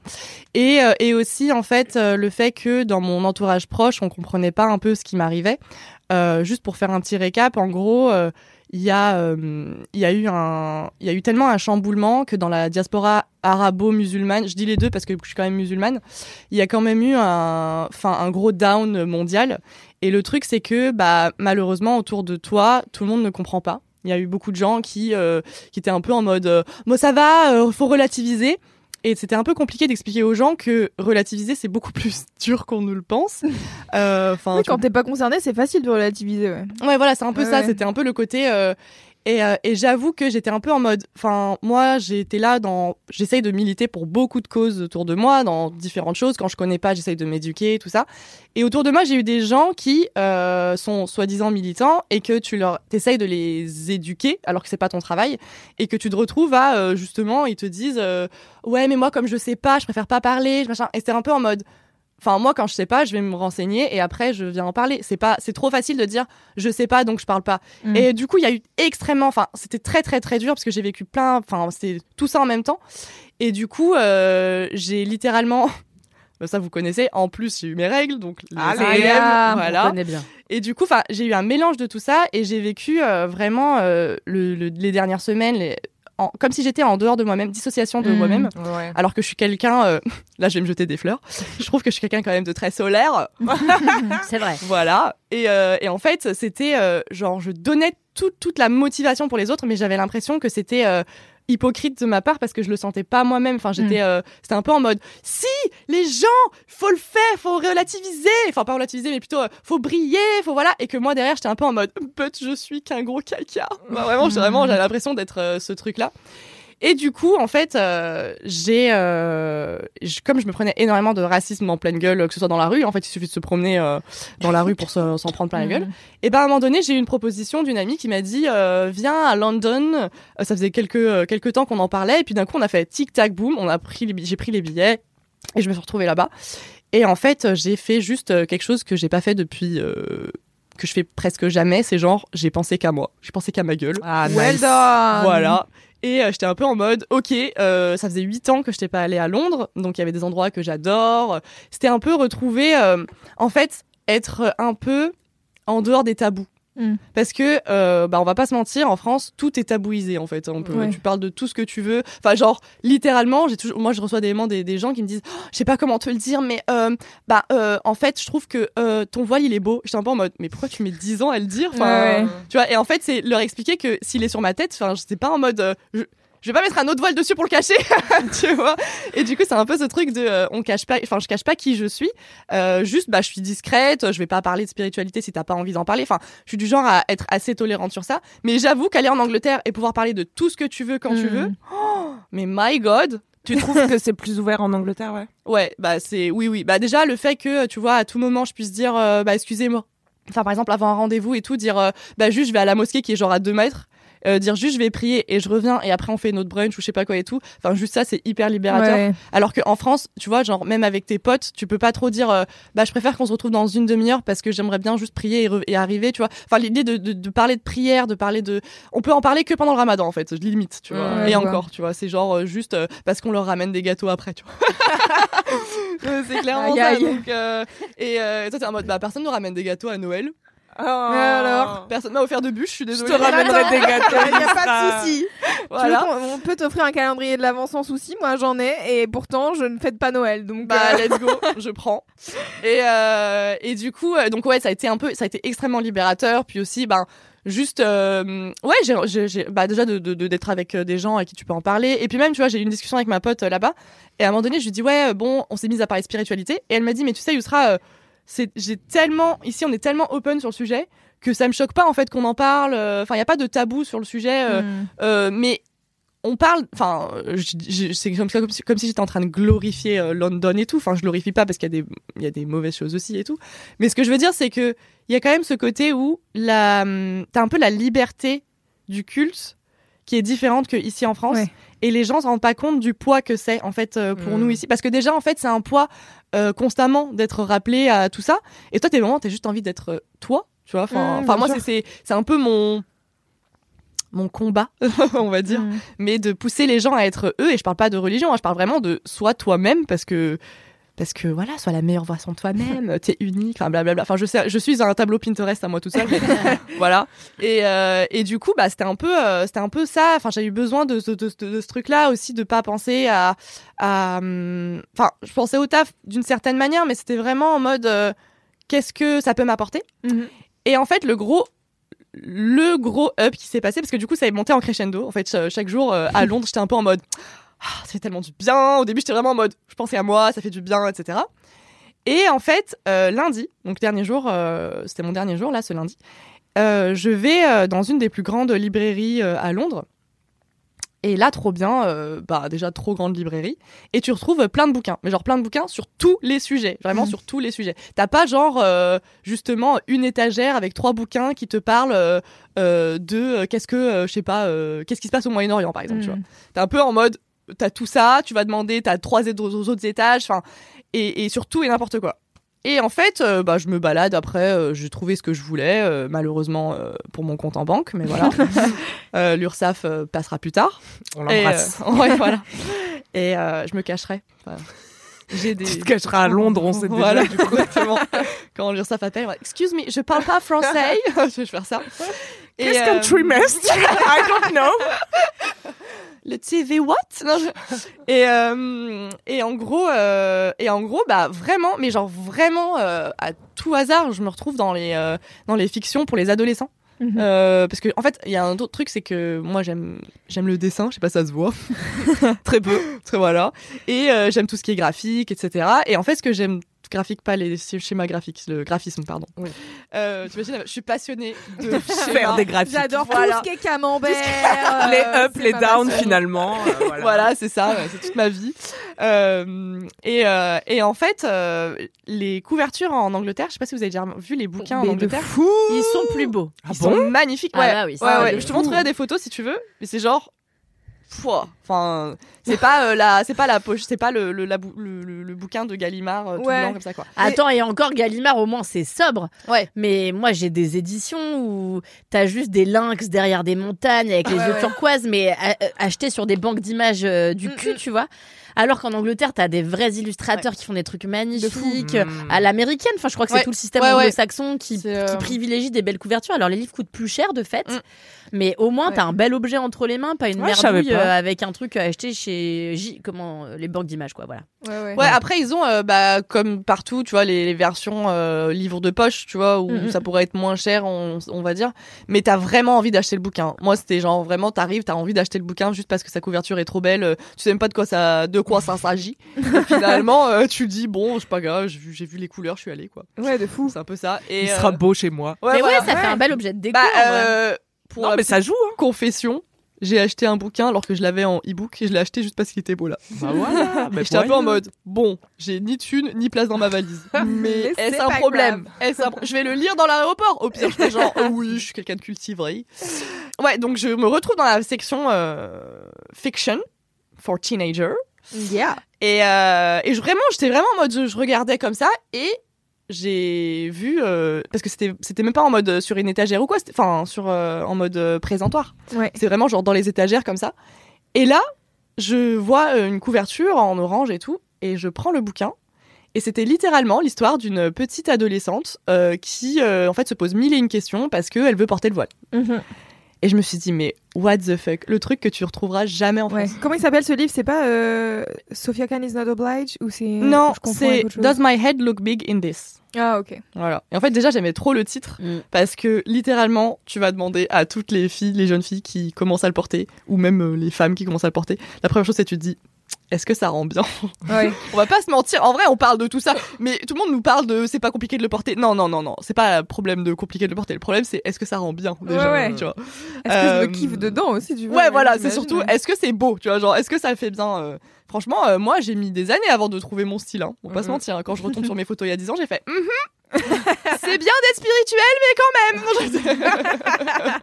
Et euh, et aussi en fait euh, le fait que dans mon entourage proche, on comprenait pas un peu ce qui m'arrivait. Euh, juste pour faire un petit récap, en gros, euh, il y a, euh, y eu y a eu tellement un chamboulement que dans la diaspora arabo-musulmane, je dis les deux parce que je suis quand même musulmane, il y a quand même eu un, un gros down mondial. Et le truc, c'est que, bah, malheureusement, autour de toi, tout le monde ne comprend pas. Il y a eu beaucoup de gens qui, euh, qui étaient un peu en mode, euh, moi ça va, euh, faut relativiser. Et c'était un peu compliqué d'expliquer aux gens que relativiser, c'est beaucoup plus dur qu'on ne le pense. Euh, Enfin, Oui, tu quand t'es pas concerné, c'est facile de relativiser. Ouais. Ouais, voilà, c'est un peu Ouais, ça. C'était un peu le côté. Et euh, et j'avoue que j'étais un peu en mode. Enfin, moi, été là dans. J'essaye de militer pour beaucoup de causes autour de moi, dans différentes choses. Quand je connais pas, j'essaye de m'éduquer, tout ça. Et autour de moi, j'ai eu des gens qui euh, sont soi-disant militants et que tu leur t'essayes de les éduquer alors que c'est pas ton travail et que tu te retrouves à euh, justement ils te disent euh, ouais mais moi comme je sais pas, je préfère pas parler, machin. Et c'était un peu en mode. Enfin, moi, quand je sais pas, je vais me renseigner et après, je viens en parler. C'est pas, c'est trop facile de dire, je sais pas, donc je parle pas. Mm. Et du coup, il y a eu extrêmement, enfin, c'était très, très, très dur parce que j'ai vécu plein, enfin, c'était tout ça en même temps. Et du coup, euh, j'ai littéralement, bah, ça vous connaissez, en plus, j'ai eu mes règles, donc les CM, ah, On voilà. connaît bien. Et du coup, enfin, j'ai eu un mélange de tout ça et j'ai vécu euh, vraiment euh, le- le- les dernières semaines, les- en- comme si j'étais en dehors de moi-même, dissociation de Mm. moi-même. Ouais. Alors que je suis quelqu'un, euh, là je vais me jeter des fleurs, je trouve que je suis quelqu'un quand même de très solaire, C'est vrai. voilà. Et, euh, et en fait, c'était euh, genre, je donnais toute toute la motivation pour les autres, mais j'avais l'impression que c'était hypocrite de ma part parce que je le sentais pas moi-même. Enfin, j'étais, Mm. euh, c'était un peu en mode, si les gens, faut le faire, faut relativiser, enfin pas relativiser, mais plutôt euh, faut briller, faut voilà. Et que moi derrière, j'étais un peu en mode, but, je suis qu'un gros caca. Bah, vraiment, j'ai vraiment, j'avais l'impression d'être euh, ce truc-là. Et du coup, en fait, euh, j'ai, euh, comme je me prenais énormément de racisme en pleine gueule, que ce soit dans la rue, en fait, il suffit de se promener euh, dans la rue pour se- s'en prendre plein la gueule. Et ben à un moment donné, j'ai eu une proposition d'une amie qui m'a dit, euh, viens à London. Ça faisait quelques quelques temps qu'on en parlait, et puis d'un coup, on a fait tic tac boom, on a pris, j'ai pris les billets, et je me suis retrouvée là-bas. Et en fait, j'ai fait juste quelque chose que j'ai pas fait depuis. euh, que je fais presque jamais, c'est genre j'ai pensé qu'à moi, j'ai pensé qu'à ma gueule. Ah, Well nice. done. Voilà. Et euh, j'étais un peu en mode, ok, euh, ça faisait huit ans que je n'étais pas allée à Londres, donc il y avait des endroits que j'adore. C'était un peu retrouver, euh, en fait, être un peu en dehors des tabous. Mm. Parce que, euh, bah, on va pas se mentir, en France, tout est tabouisé, en fait. On peut, Ouais. Tu parles de tout ce que tu veux. Enfin, genre, littéralement, j'ai toujours, moi, je reçois des des, des gens qui me disent, Oh, je sais pas comment te le dire, mais, euh, bah, euh, en fait, je trouve que ton voile, il est beau. J'étais un peu en mode, mais pourquoi tu mets 10 ans à le dire? Enfin, Ouais, ouais. tu vois, et en fait, c'est leur expliquer que s'il est sur ma tête, enfin, c'est pas en mode. je, je vais pas mettre un autre voile dessus pour le cacher, tu vois. Et du coup, c'est un peu ce truc de, euh, on cache pas, enfin, je cache pas qui je suis. Euh, juste, bah, je suis discrète, je vais pas parler de spiritualité si t'as pas envie d'en parler. Enfin, je suis du genre à être assez tolérante sur ça. Mais j'avoue qu'aller en Angleterre et pouvoir parler de tout ce que tu veux quand tu Mm. veux, oh, mais my God. Tu trouves que c'est plus ouvert en Angleterre, ouais? Ouais, bah c'est oui oui. Bah déjà le fait que tu vois à tout moment je puisse dire euh, bah excusez-moi. Enfin par exemple avant un rendez-vous et tout dire euh, bah juste je vais à la mosquée qui est genre à deux mètres. Euh, dire juste je vais prier et je reviens et après on fait notre brunch ou je sais pas quoi et tout. Enfin juste ça c'est hyper libérateur. Ouais. Alors qu'en France, tu vois, genre même avec tes potes, tu peux pas trop dire euh, bah je préfère qu'on se retrouve dans une demi-heure parce que j'aimerais bien juste prier et, arriver, tu vois. Enfin l'idée de, de, de parler de prière, de parler de on peut en parler que pendant le Ramadan en fait, je limite, tu vois. Ouais, et encore, tu vois, c'est genre euh, juste euh, parce qu'on leur ramène des gâteaux après, tu vois. C'est clairement Aïe, ça. Donc, euh, et toi t'es en mode bah personne ne ramène des gâteaux à Noël. Oh. alors Personne m'a offert de bûche, je suis Je désolée. te ramènerai des gâteaux. Il n'y a pas de souci. Voilà. On peut t'offrir un calendrier de l'avant sans souci? Moi, j'en ai. Et pourtant, je ne fête pas Noël. Donc, Bah euh, let's go, je prends. Et euh, et du coup, euh, donc ouais, ça a été un peu, ça a été extrêmement libérateur. Puis aussi, ben juste euh, ouais j'ai, j'ai, bah déjà de, de- de- d'être avec euh, des gens à qui tu peux en parler et puis même tu vois j'ai eu une discussion avec ma pote euh, là-bas et à un moment donné je lui dis ouais bon on s'est mis à parler spiritualité et elle m'a dit mais tu sais Yousra euh, j'ai tellement ici on est tellement open sur le sujet que ça me choque pas en fait qu'on en parle euh, enfin il y a pas de tabou sur le sujet euh, Mm. euh, mais on parle, enfin, c'est comme, comme si, comme si j'étais en train de glorifier euh, London et tout. Enfin, je glorifie pas parce qu'il y a des, il y a des mauvaises choses aussi et tout. Mais ce que je veux dire, c'est que il y a quand même ce côté où la, hum, t'as un peu la liberté du culte qui est différente que ici en France. Ouais. Et les gens se rendent pas compte du poids que c'est en fait euh, pour Mm. nous ici, parce que déjà en fait c'est un poids euh, constamment d'être rappelé à tout ça. Et toi, t'es vraiment, t'as juste envie d'être euh, toi, tu vois. Enfin, Mm, moi c'est c'est un peu mon mon combat, on va dire Mm. mais de pousser les gens à être eux et je parle pas de religion hein, je parle vraiment de sois toi-même parce que parce que voilà sois la meilleure version de toi-même t'es unique enfin blablabla. Enfin je sais je suis un tableau Pinterest à moi toute seule mais voilà. Et euh, et du coup bah c'était un peu euh, c'était un peu ça. Enfin j'ai eu besoin de, ce- de, ce- de ce truc là aussi de pas penser à hum, enfin je pensais au taf d'une certaine manière mais c'était vraiment en mode euh, qu'est-ce que ça peut m'apporter? Mhm. et en fait le gros le gros up qui s'est passé parce que du coup ça est monté en crescendo en fait ch- chaque jour à Londres j'étais un peu en mode ah, ça fait tellement du bien. Au début j'étais vraiment en mode je pensais à moi ça fait du bien etc et en fait euh, lundi donc dernier jour euh, c'était mon dernier jour là ce lundi euh, je vais dans une des plus grandes librairies à Londres. Et là trop bien bah déjà trop grande librairie. Et tu retrouves plein de bouquins. Mais genre plein de bouquins sur tous les sujets. Vraiment Mhm. sur tous les sujets. T'as pas genre justement une étagère avec trois bouquins qui te parlent de qu'est-ce que je sais pas qu'est-ce qui se passe au Moyen-Orient par exemple tu vois. Mm. t'es un peu en mode t'as tout ça tu vas demander t'as trois et- autres étages enfin et, et sur tout et n'importe quoi et en fait euh, bah je me balade après euh, j'ai trouvé ce que je voulais euh, malheureusement pour mon compte en banque mais voilà euh, passera plus tard On et, l'embrasse. ouais, voilà. Et je me cacherai. Voilà. J'ai des. Tu te cacheras à Londres, on sait déjà. Voilà, du coup, exactement. Quand l'URSSAF appelle, voilà, excuse me, je parle pas français. je vais faire ça. Et, Qu'est-ce qu'un trimestre? I don't know. Le TV what? Et euh, et en gros euh, et en gros bah vraiment mais genre vraiment euh, à tout hasard je me retrouve dans les dans les fictions pour les adolescents. Mhm. Parce que en fait il y a un autre truc c'est que moi j'aime j'aime le dessin je sais pas si ça se voit. Très peu très voilà. Et j'aime tout ce qui est graphique etc et en fait ce que j'aime graphique pas les schémas graphiques le graphisme pardon Oui. euh, je suis passionnée de Faire des graphiques. J'adore Voilà. tout ce qui est camembert. Les euh, up, c'est les down passion. finalement. euh, voilà. Voilà, c'est ça, ouais, c'est toute ma vie. Euh, et, euh, et en fait, euh, les couvertures en Angleterre, je sais pas si vous avez déjà vu les bouquins en Mais Angleterre. fou. Ils sont plus beaux. Ah Ils bon? sont magnifiques. Ah Ouais, bah oui, ouais, ça, ouais. de Je te montrerai des photos si tu veux, mais c'est genre. Enfin, c'est pas euh, la, c'est pas la poche, c'est pas le, le, la bou- le, le- le bouquin de Gallimard euh, tout Ouais. blanc comme ça quoi. Attends, et encore Gallimard, au moins c'est sobre. Ouais. Mais moi j'ai des éditions où t'as juste des lynx derrière des montagnes avec les yeux ouais. turquoises, mais a- euh, achetés sur des banques d'images euh, du Mm, cul, mm. tu vois. Alors qu'en Angleterre, t'as des vrais illustrateurs qui font des trucs magnifiques Mm. à l'américaine. Enfin, je crois que Ouais. c'est tout le système Ouais, ouais. anglo-saxon qui, euh, qui privilégie des belles couvertures. Alors les livres coûtent plus cher de fait, Mm. mais au moins Ouais. t'as un bel objet entre les mains, pas une merdouille pas. euh, avec un truc à acheter chez J, comment euh, les banques d'images quoi. Voilà. Ouais, ouais. Ouais, après ils ont euh, bah comme partout, tu vois les, les versions euh, livres de poche, tu vois où Mhm. ça pourrait être moins cher, on, on va dire, mais t'as vraiment envie d'acheter le bouquin. Moi, c'était genre vraiment t'arrives, t'as envie d'acheter le bouquin juste parce que sa couverture est trop belle, euh, tu sais même pas de quoi ça de quoi ça s'agit. Finalement, euh, tu dis bon, c'est pas grave, j'ai vu, j'ai vu les couleurs, je suis allée quoi. Ouais, de fou. C'est un peu ça et Il euh, sera beau chez moi. ouais, mais voilà. ouais, ça fait un bel objet de déco. Bah, en vrai. euh, pour Non, la mais ça joue. Hein. confession, j'ai acheté un bouquin alors que je l'avais en e-book et je l'ai acheté juste parce qu'il était beau là. Bah voilà. Et J'étais un peu en mode, bon, j'ai ni thune ni place dans ma valise. Mais Mais est-ce c'est un pas problème Est-ce un pro- Je vais le lire dans l'aéroport. Au pire, je fais genre, oh oui, je suis quelqu'un de cultivé. Ouais, donc je me retrouve dans la section euh, fiction for teenager. Yeah. Et, euh, et je, vraiment, j'étais vraiment en mode, je, je regardais comme ça et j'ai vu euh, parce que c'était c'était même pas en mode sur une étagère ou quoi, enfin sur euh, en mode présentoir. Ouais. C'est vraiment genre dans les étagères comme ça. Et là, je vois une couverture en orange et tout, et je prends le bouquin. Et c'était littéralement l'histoire d'une petite adolescente qui, en fait, se pose mille et une questions parce qu'elle veut porter le voile. Mhm. Et je me suis dit, mais what the fuck? Le truc que tu retrouveras jamais en Ouais. France. Comment il s'appelle ce livre? C'est pas euh, Sophia Khan is not obliged ou c'est Non, c'est Does my head look big in this? Ah ok. Voilà. Et en fait, déjà, j'aimais trop le titre Mm. parce que littéralement, tu vas demander à toutes les filles, les jeunes filles qui commencent à le porter, ou même euh, les femmes qui commencent à le porter, la première chose, c'est tu te dis, est-ce que ça rend bien Ouais. On va pas se mentir. En vrai, on parle de tout ça, mais tout le monde nous parle de c'est pas compliqué de le porter. Non, non, non, non. C'est pas un problème de compliqué de le porter. Le problème, c'est est-ce que ça rend bien déjà, Ouais, ouais. tu vois. Est-ce que je Euh, me kiffe dedans aussi tu vois Ouais, voilà, c'est surtout est-ce que c'est beau, tu vois, genre est-ce que ça fait bien. euh, Franchement, euh, moi, j'ai mis des années avant de trouver mon style. Hein. On va pas se Mhm. mentir. hein. Quand je retombe sur mes photos il y a 10 ans, j'ai fait. Mhm. c'est bien d'être spirituel, mais quand même.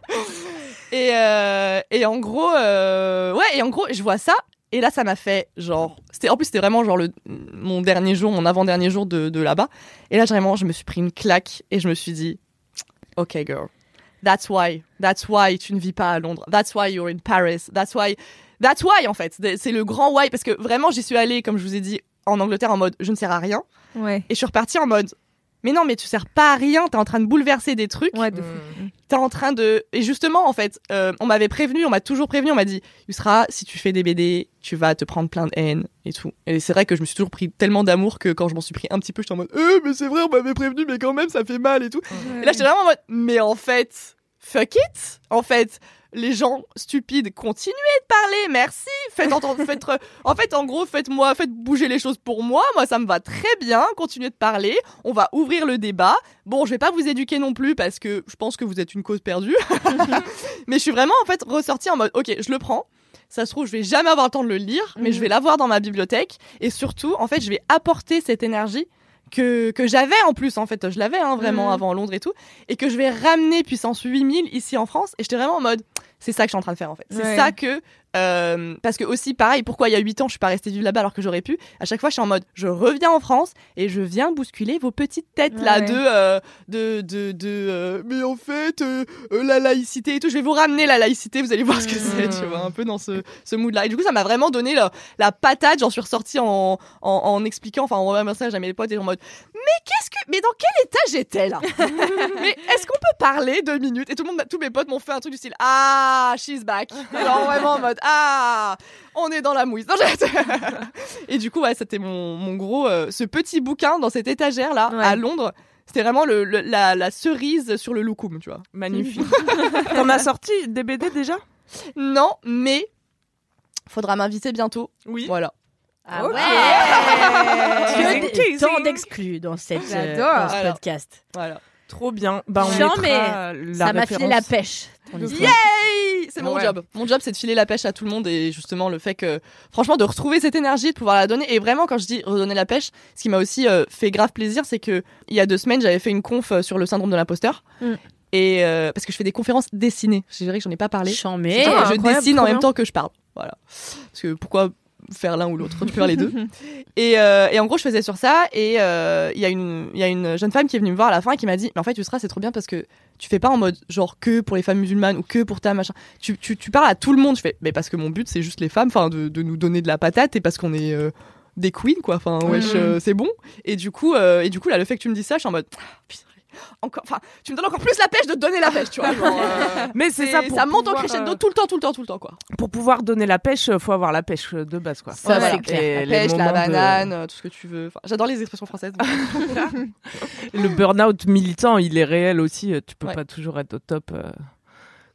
et euh, et en gros, euh, ouais, et en gros, je vois ça. Et là, ça m'a fait genre. C'était en plus, c'était vraiment genre le mon dernier jour, mon avant dernier jour de, de là-bas. Et là, vraiment, je me suis pris une claque et je me suis dit, ok, girl. That's why. That's why tu ne vis pas à Londres. That's why you're in Paris. That's why. That's why, en fait. C'est le grand why. Parce que vraiment, j'y suis allée, comme je vous ai dit, en Angleterre en mode je ne sers à rien. Ouais. Et je suis repartie en mode mais non, mais tu sers pas à rien. T'es en train de bouleverser des trucs. Ouais, de fou. T'es en train de. Et justement, en fait, euh, on m'avait prévenu, on m'a toujours prévenu, on m'a dit Yusra, si tu fais des BD, tu vas te prendre plein de haine et tout. Et c'est vrai que je me suis toujours pris tellement d'amour que quand je m'en suis pris un petit peu, j'étais en mode Eh, mais c'est vrai, on m'avait prévenu, mais quand même, ça fait mal et tout. Et là, j'étais vraiment en mode, mais en fait, fuck it. En fait, les gens stupides, continuez de parler, merci. Faites entendre, faites, re- en fait, en gros, faites-moi, faites bouger les choses pour moi. Moi, ça me va très bien. Continuez de parler. On va ouvrir le débat. Bon, je vais pas vous éduquer non plus parce que je pense que vous êtes une cause perdue. mais je suis vraiment, en fait, ressortie en mode, ok, je le prends. Ça se trouve, je vais jamais avoir le temps de le lire, mais je vais l'avoir dans ma bibliothèque. Et surtout, en fait, je vais apporter cette énergie que, que j'avais en plus, en fait, je l'avais hein, vraiment Mhm. avant Londres et tout, et que je vais ramener puissance 8000 ici en France. Et j'étais vraiment en mode, c'est ça que je suis en train de faire en fait. C'est Ouais. ça que. euh, parce que aussi, pareil, pourquoi il y a 8 ans, je suis pas restée vivre là-bas alors que j'aurais pu? À chaque fois, je suis en mode, je reviens en France et je viens bousculer vos petites têtes là de, euh, de, de, de, euh, mais en fait, la laïcité et tout. Je vais vous ramener la laïcité, vous allez voir ce que c'est, tu vois, un peu dans ce, ce mood-là. Et du coup, ça m'a vraiment donné la, la patate. J'en suis ressortie en, en, en expliquant, enfin, en envoyant un message à mes potes et en mode, mais qu'est-ce que, mais dans quel état j'étais là? Mais est-ce qu'on peut parler deux minutes? Et tout le monde, tous mes potes m'ont fait un truc du style, ah, she's back. Genre vraiment en mode, ah, on est dans la mouise. Non, et du coup, ouais, c'était mon, mon gros, euh, ce petit bouquin dans cette étagère là Ouais. à Londres. C'était vraiment le, le- la, la cerise sur le loukoum, tu vois. Magnifique. T'en as sorti des BD déjà? Non, mais faudra m'inviter bientôt. Oui. Voilà. Ah Ok. ouais. Tant d'exclus dans, cette, euh, J'adore. dans ce podcast. Voilà. Trop bien. Bah, on la Ça m'a filé la pêche. Yay C'est mon Ouais. job. Mon job, c'est de filer la pêche à tout le monde et justement le fait que, franchement, de retrouver cette énergie, de pouvoir la donner. Et vraiment, quand je dis redonner la pêche, ce qui m'a aussi euh, fait grave plaisir, c'est que il y a deux semaines, j'avais fait une conf euh, sur le syndrome de l'imposteur. Mm. Et euh, parce que je fais des conférences dessinées. C'est vrai que j'en ai pas parlé. Chambé. Ah, je incroyable, dessine en même temps que je parle. Voilà. Parce que pourquoi faire l'un ou l'autre Tu peux faire les deux. Et, euh, et en gros, je faisais sur ça. Et euh, il y, a une- y a une jeune femme qui est venue me voir à la fin et qui m'a dit Mais en fait, tu seras, c'est trop bien parce que tu fais pas en mode genre que pour les femmes musulmanes ou que pour ta machin. Tu, tu, tu parles à tout le monde. Je fais Mais parce que mon but, c'est juste les femmes, enfin, de, de nous donner de la patate et parce qu'on est. euh, des queens quoi enfin wesh Mhm. euh, c'est bon et du coup et du coup là le fait que tu me dis ça je suis en mode Ah, putain, encore enfin tu me donnes encore plus la pêche de donner la pêche tu vois genre, euh, Mais c'est ça. pour ça monte en crescendo euh, tout le temps tout le temps tout le temps quoi Pour pouvoir donner la pêche, euh, faut avoir la pêche euh, de base, quoi. Ça, Voilà. c'est clair. La les pêche, la de- banane, euh, tout ce que tu veux. Enfin, J'adore les expressions françaises. Le burn-out militant, il est réel aussi. euh, Tu peux Ouais. pas toujours être au top euh,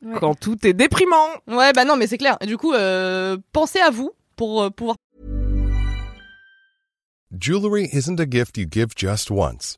Ouais. quand tout est déprimant. ouais, bah non, mais c'est clair. Et du coup, euh, pensez à vous pour euh, pouvoir. Jewelry isn't a gift you give just once.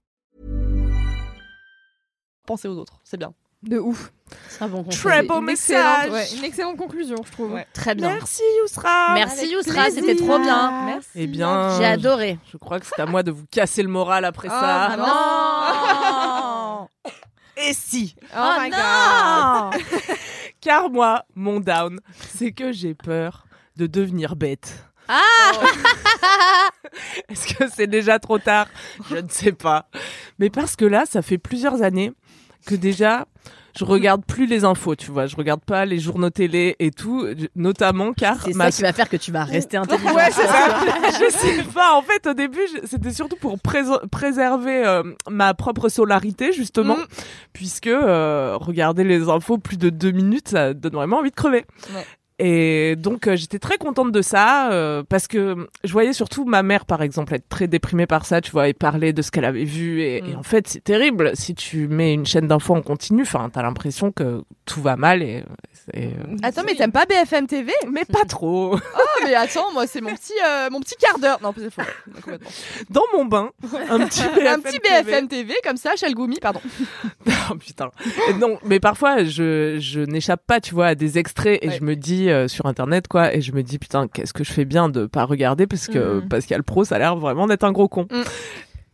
Pensez aux autres, c'est bien. De ouf. C'est un bon. Très beau Une message. excellente, ouais, une excellente conclusion, je trouve. Ouais. Très bien. Merci Yousra. Merci Avec Yousra, c'était trop bien. Merci. Eh bien, J'ai adoré. Je crois que c'est à moi de vous casser le moral après Ah, ça. Non Et si Oh, my god. non Car moi, mon down, c'est que j'ai peur de devenir bête. Ah Est-ce que c'est déjà trop tard? Je ne sais pas. Mais parce que là, ça fait plusieurs années que déjà, je regarde plus les infos, tu vois. Je regarde pas les journaux télé et tout, notamment car C'est ma ça qui va faire que tu vas rester intelligent. Ouais, c'est ça. je sais pas. En fait, au début, je- c'était surtout pour prés- préserver euh, ma propre solarité, justement, Mm. puisque euh, regarder les infos plus de deux minutes, ça donne vraiment envie de crever. Ouais. Et donc euh, j'étais très contente de ça euh, parce que je voyais surtout ma mère par exemple être très déprimée par ça, tu vois, et parler de ce qu'elle avait vu et, Mm. et en fait c'est terrible si tu mets une chaîne d'infos en continu, enfin t'as l'impression que tout va mal et, et, euh, Attends, mais t'aimes pas BFM TV mais pas trop. Oh, mais attends, moi, c'est mon petit, euh, mon petit quart d'heure. Non, c'est faux. Dans mon bain, un petit BFM Un petit BFM TV, comme ça, Chalgoumi, pardon. Oh putain. Et non, mais parfois je, je n'échappe pas, tu vois, à des extraits et Ouais. je me dis euh, sur internet quoi et je me dis putain, qu'est-ce que je fais bien de pas regarder parce que a le pro, ça a l'air vraiment d'être un gros con. Mm.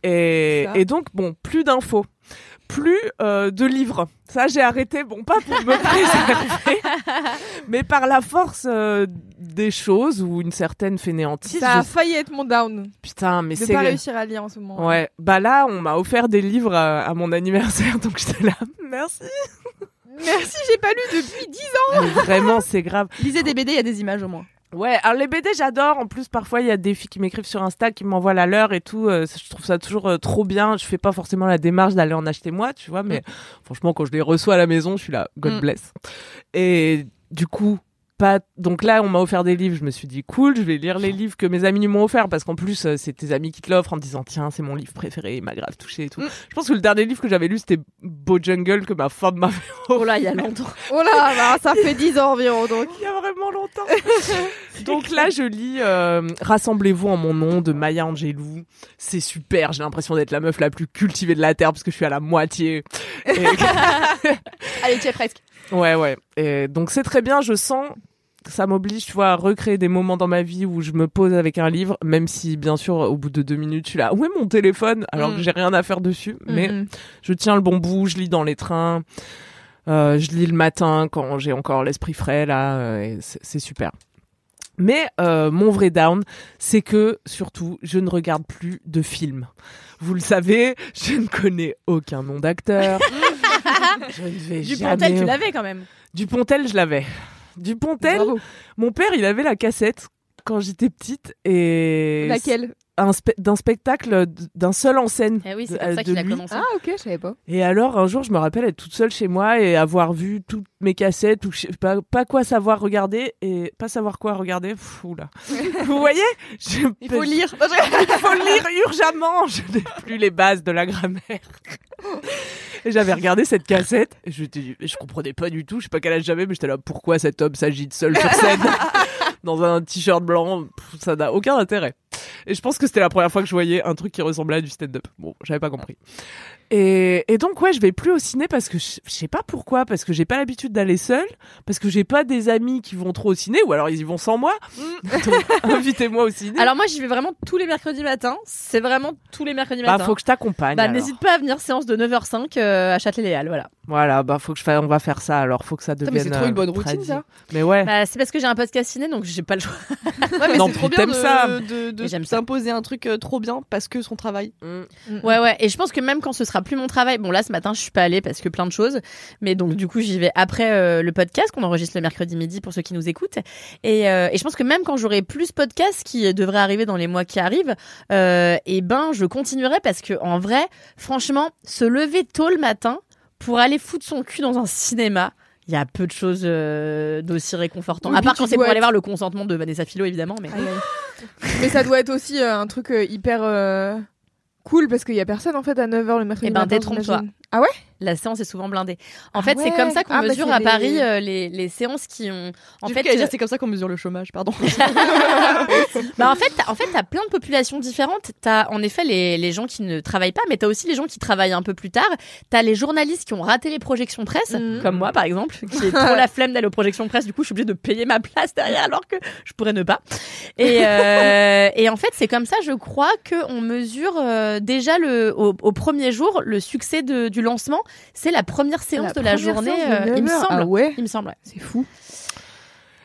Et donc bon, plus d'infos. Plus euh, de livres. Ça, j'ai arrêté, bon, pas pour me préserver, mais par la force euh, des choses ou une certaine fainéantise. Ça a je- failli être mon down. Putain, mais De c'est pas réussir à lire en ce moment. Ouais, bah là, on m'a offert des livres à, à mon anniversaire, donc j'étais là. Merci. Merci, j'ai pas lu depuis 10 ans. Vraiment, c'est grave. Lisez des BD, il y a des images au moins. Ouais, alors les BD, j'adore. En plus, parfois, il y a des filles qui m'écrivent sur Insta, qui m'envoient la leur et tout. Euh, je trouve ça toujours euh, trop bien. Je fais pas forcément la démarche d'aller en acheter moi, tu vois, mais franchement, quand je les reçois à la maison, je suis là, God Mm. bless. Et du coup, pas. Donc là, on m'a offert des livres. Je me suis dit, cool, je vais lire les livres que mes amis m'ont offert parce qu'en plus, euh, c'est tes amis qui te l'offrent en me disant, tiens, c'est mon livre préféré, il m'a grave touché et tout. Mm. Je pense que le dernier livre que j'avais lu, c'était Beau Jungle que ma femme m'avait Oh là, il y a longtemps. Oh là, bah, ça fait 10 ans environ donc. il y a vraiment longtemps. Donc là, je lis euh, Rassemblez-vous en mon nom de Maya Angelou. C'est super. J'ai l'impression d'être la meuf la plus cultivée de la terre parce que je suis à la moitié. Et- Allez, tu es presque. ouais, ouais. Et donc c'est très bien. Je sens ça m'oblige, tu vois, à recréer des moments dans ma vie où je me pose avec un livre, même si bien sûr au bout de deux minutes, je suis là. Où est mon téléphone? Alors Mm. que j'ai rien à faire dessus. Mais Mhm. je tiens le bon bout, je lis dans les trains, euh, je lis le matin quand j'ai encore l'esprit frais là, euh, c'est super. Mais euh, mon vrai down, c'est que surtout, je ne regarde plus de films. Vous le savez, je ne connais aucun nom d'acteur. je ne vais Du jamais... Pontel, tu l'avais quand même. Dupontel, je l'avais. Dupontel, mon père, il avait la cassette quand j'étais petite et Laquelle un spe- d'un spectacle d'un seul en scène. Eh oui, c'est comme ça qu'il a lui. commencé. Ah ok, je savais pas. Et alors, un jour, je me rappelle être toute seule chez moi et avoir vu toutes mes cassettes ou je sais pas, pas quoi savoir regarder et pas savoir quoi regarder. Pff, oula. Vous voyez? Je- Il faut lire. Il faut lire urgemment. Je n'ai plus les bases de la grammaire. Et j'avais regardé cette cassette et je, comprenais pas du tout. Je sais pas quel âge j'avais, mais j'étais là. Pourquoi cet homme s'agite seul sur scène dans un t-shirt blanc Pff, Ça n'a aucun intérêt. Et je pense que c'était la première fois que je voyais un truc qui ressemblait à du stand-up. Bon, j'avais pas compris. Et, et donc ouais, je vais plus au ciné parce que je, je sais pas pourquoi, parce que j'ai pas l'habitude d'aller seule, parce que j'ai pas des amis qui vont trop au ciné, ou alors ils y vont sans moi. Donc invitez-moi au ciné. Alors moi, j'y vais vraiment tous les mercredis matins. C'est vraiment tous les mercredis bah matins. faut que je t'accompagne. Bah, n'hésite pas à venir séance de 9h05 euh, à Châtelet-Léal, voilà. Voilà, bah faut que je fasse, on va faire ça. Alors faut que ça devienne. mais c'est trop une euh, bonne routine, ça. Mais ouais. Bah, c'est parce que j'ai un podcast ciné, donc j'ai pas le choix. Ouais, mais Non, c'est trop bien de, ça. de, de ça. s'imposer un truc euh, trop bien parce que son travail. Mm. Ouais, ouais. Et je pense que même quand ce sera plus mon travail, bon là ce matin je suis pas allée parce que plein de choses, mais donc du coup j'y vais après euh, le podcast qu'on enregistre le mercredi midi pour ceux qui nous écoutent. Et, euh, et je pense que même quand j'aurai plus podcast qui devrait arriver dans les mois qui arrivent, euh, et ben je continuerai parce que en vrai, franchement, se lever tôt le matin pour aller foutre son cul dans un cinéma. Il y a peu de choses euh, d'aussi réconfortant. Oui, à part quand c'est pour aller voir le consentement de Vanessa Philo, évidemment. Mais... Ça doit être aussi euh, un truc euh, hyper cool parce qu'il y a personne en fait à 9h le mercredi Eh ben, matin. détrompe-toi. Ah ouais? La séance est souvent blindée. En Ah fait, c'est comme ça qu'on Ah, bah, mesure à les- Paris euh, les, les séances qui ont. En fait, euh, dire, c'est comme ça qu'on mesure le chômage, pardon. bah en fait, t'as- en fait, t'as plein de populations différentes. T'as en effet les, les gens qui ne travaillent pas, mais t'as aussi les gens qui travaillent un peu plus tard. T'as les journalistes qui ont raté les projections presse, Mhm. comme moi par exemple, qui ai trop la flemme d'aller aux projections presse. Du coup, je suis obligée de payer ma place derrière, alors que je pourrais ne pas. Et, euh, et en fait, c'est comme ça, je crois, que on mesure euh, déjà le au, au premier jour le succès de, du lancement. C'est la première séance de la journée, de euh, il me 9 heures. semble. Ah ouais Il me semble. ouais. C'est fou.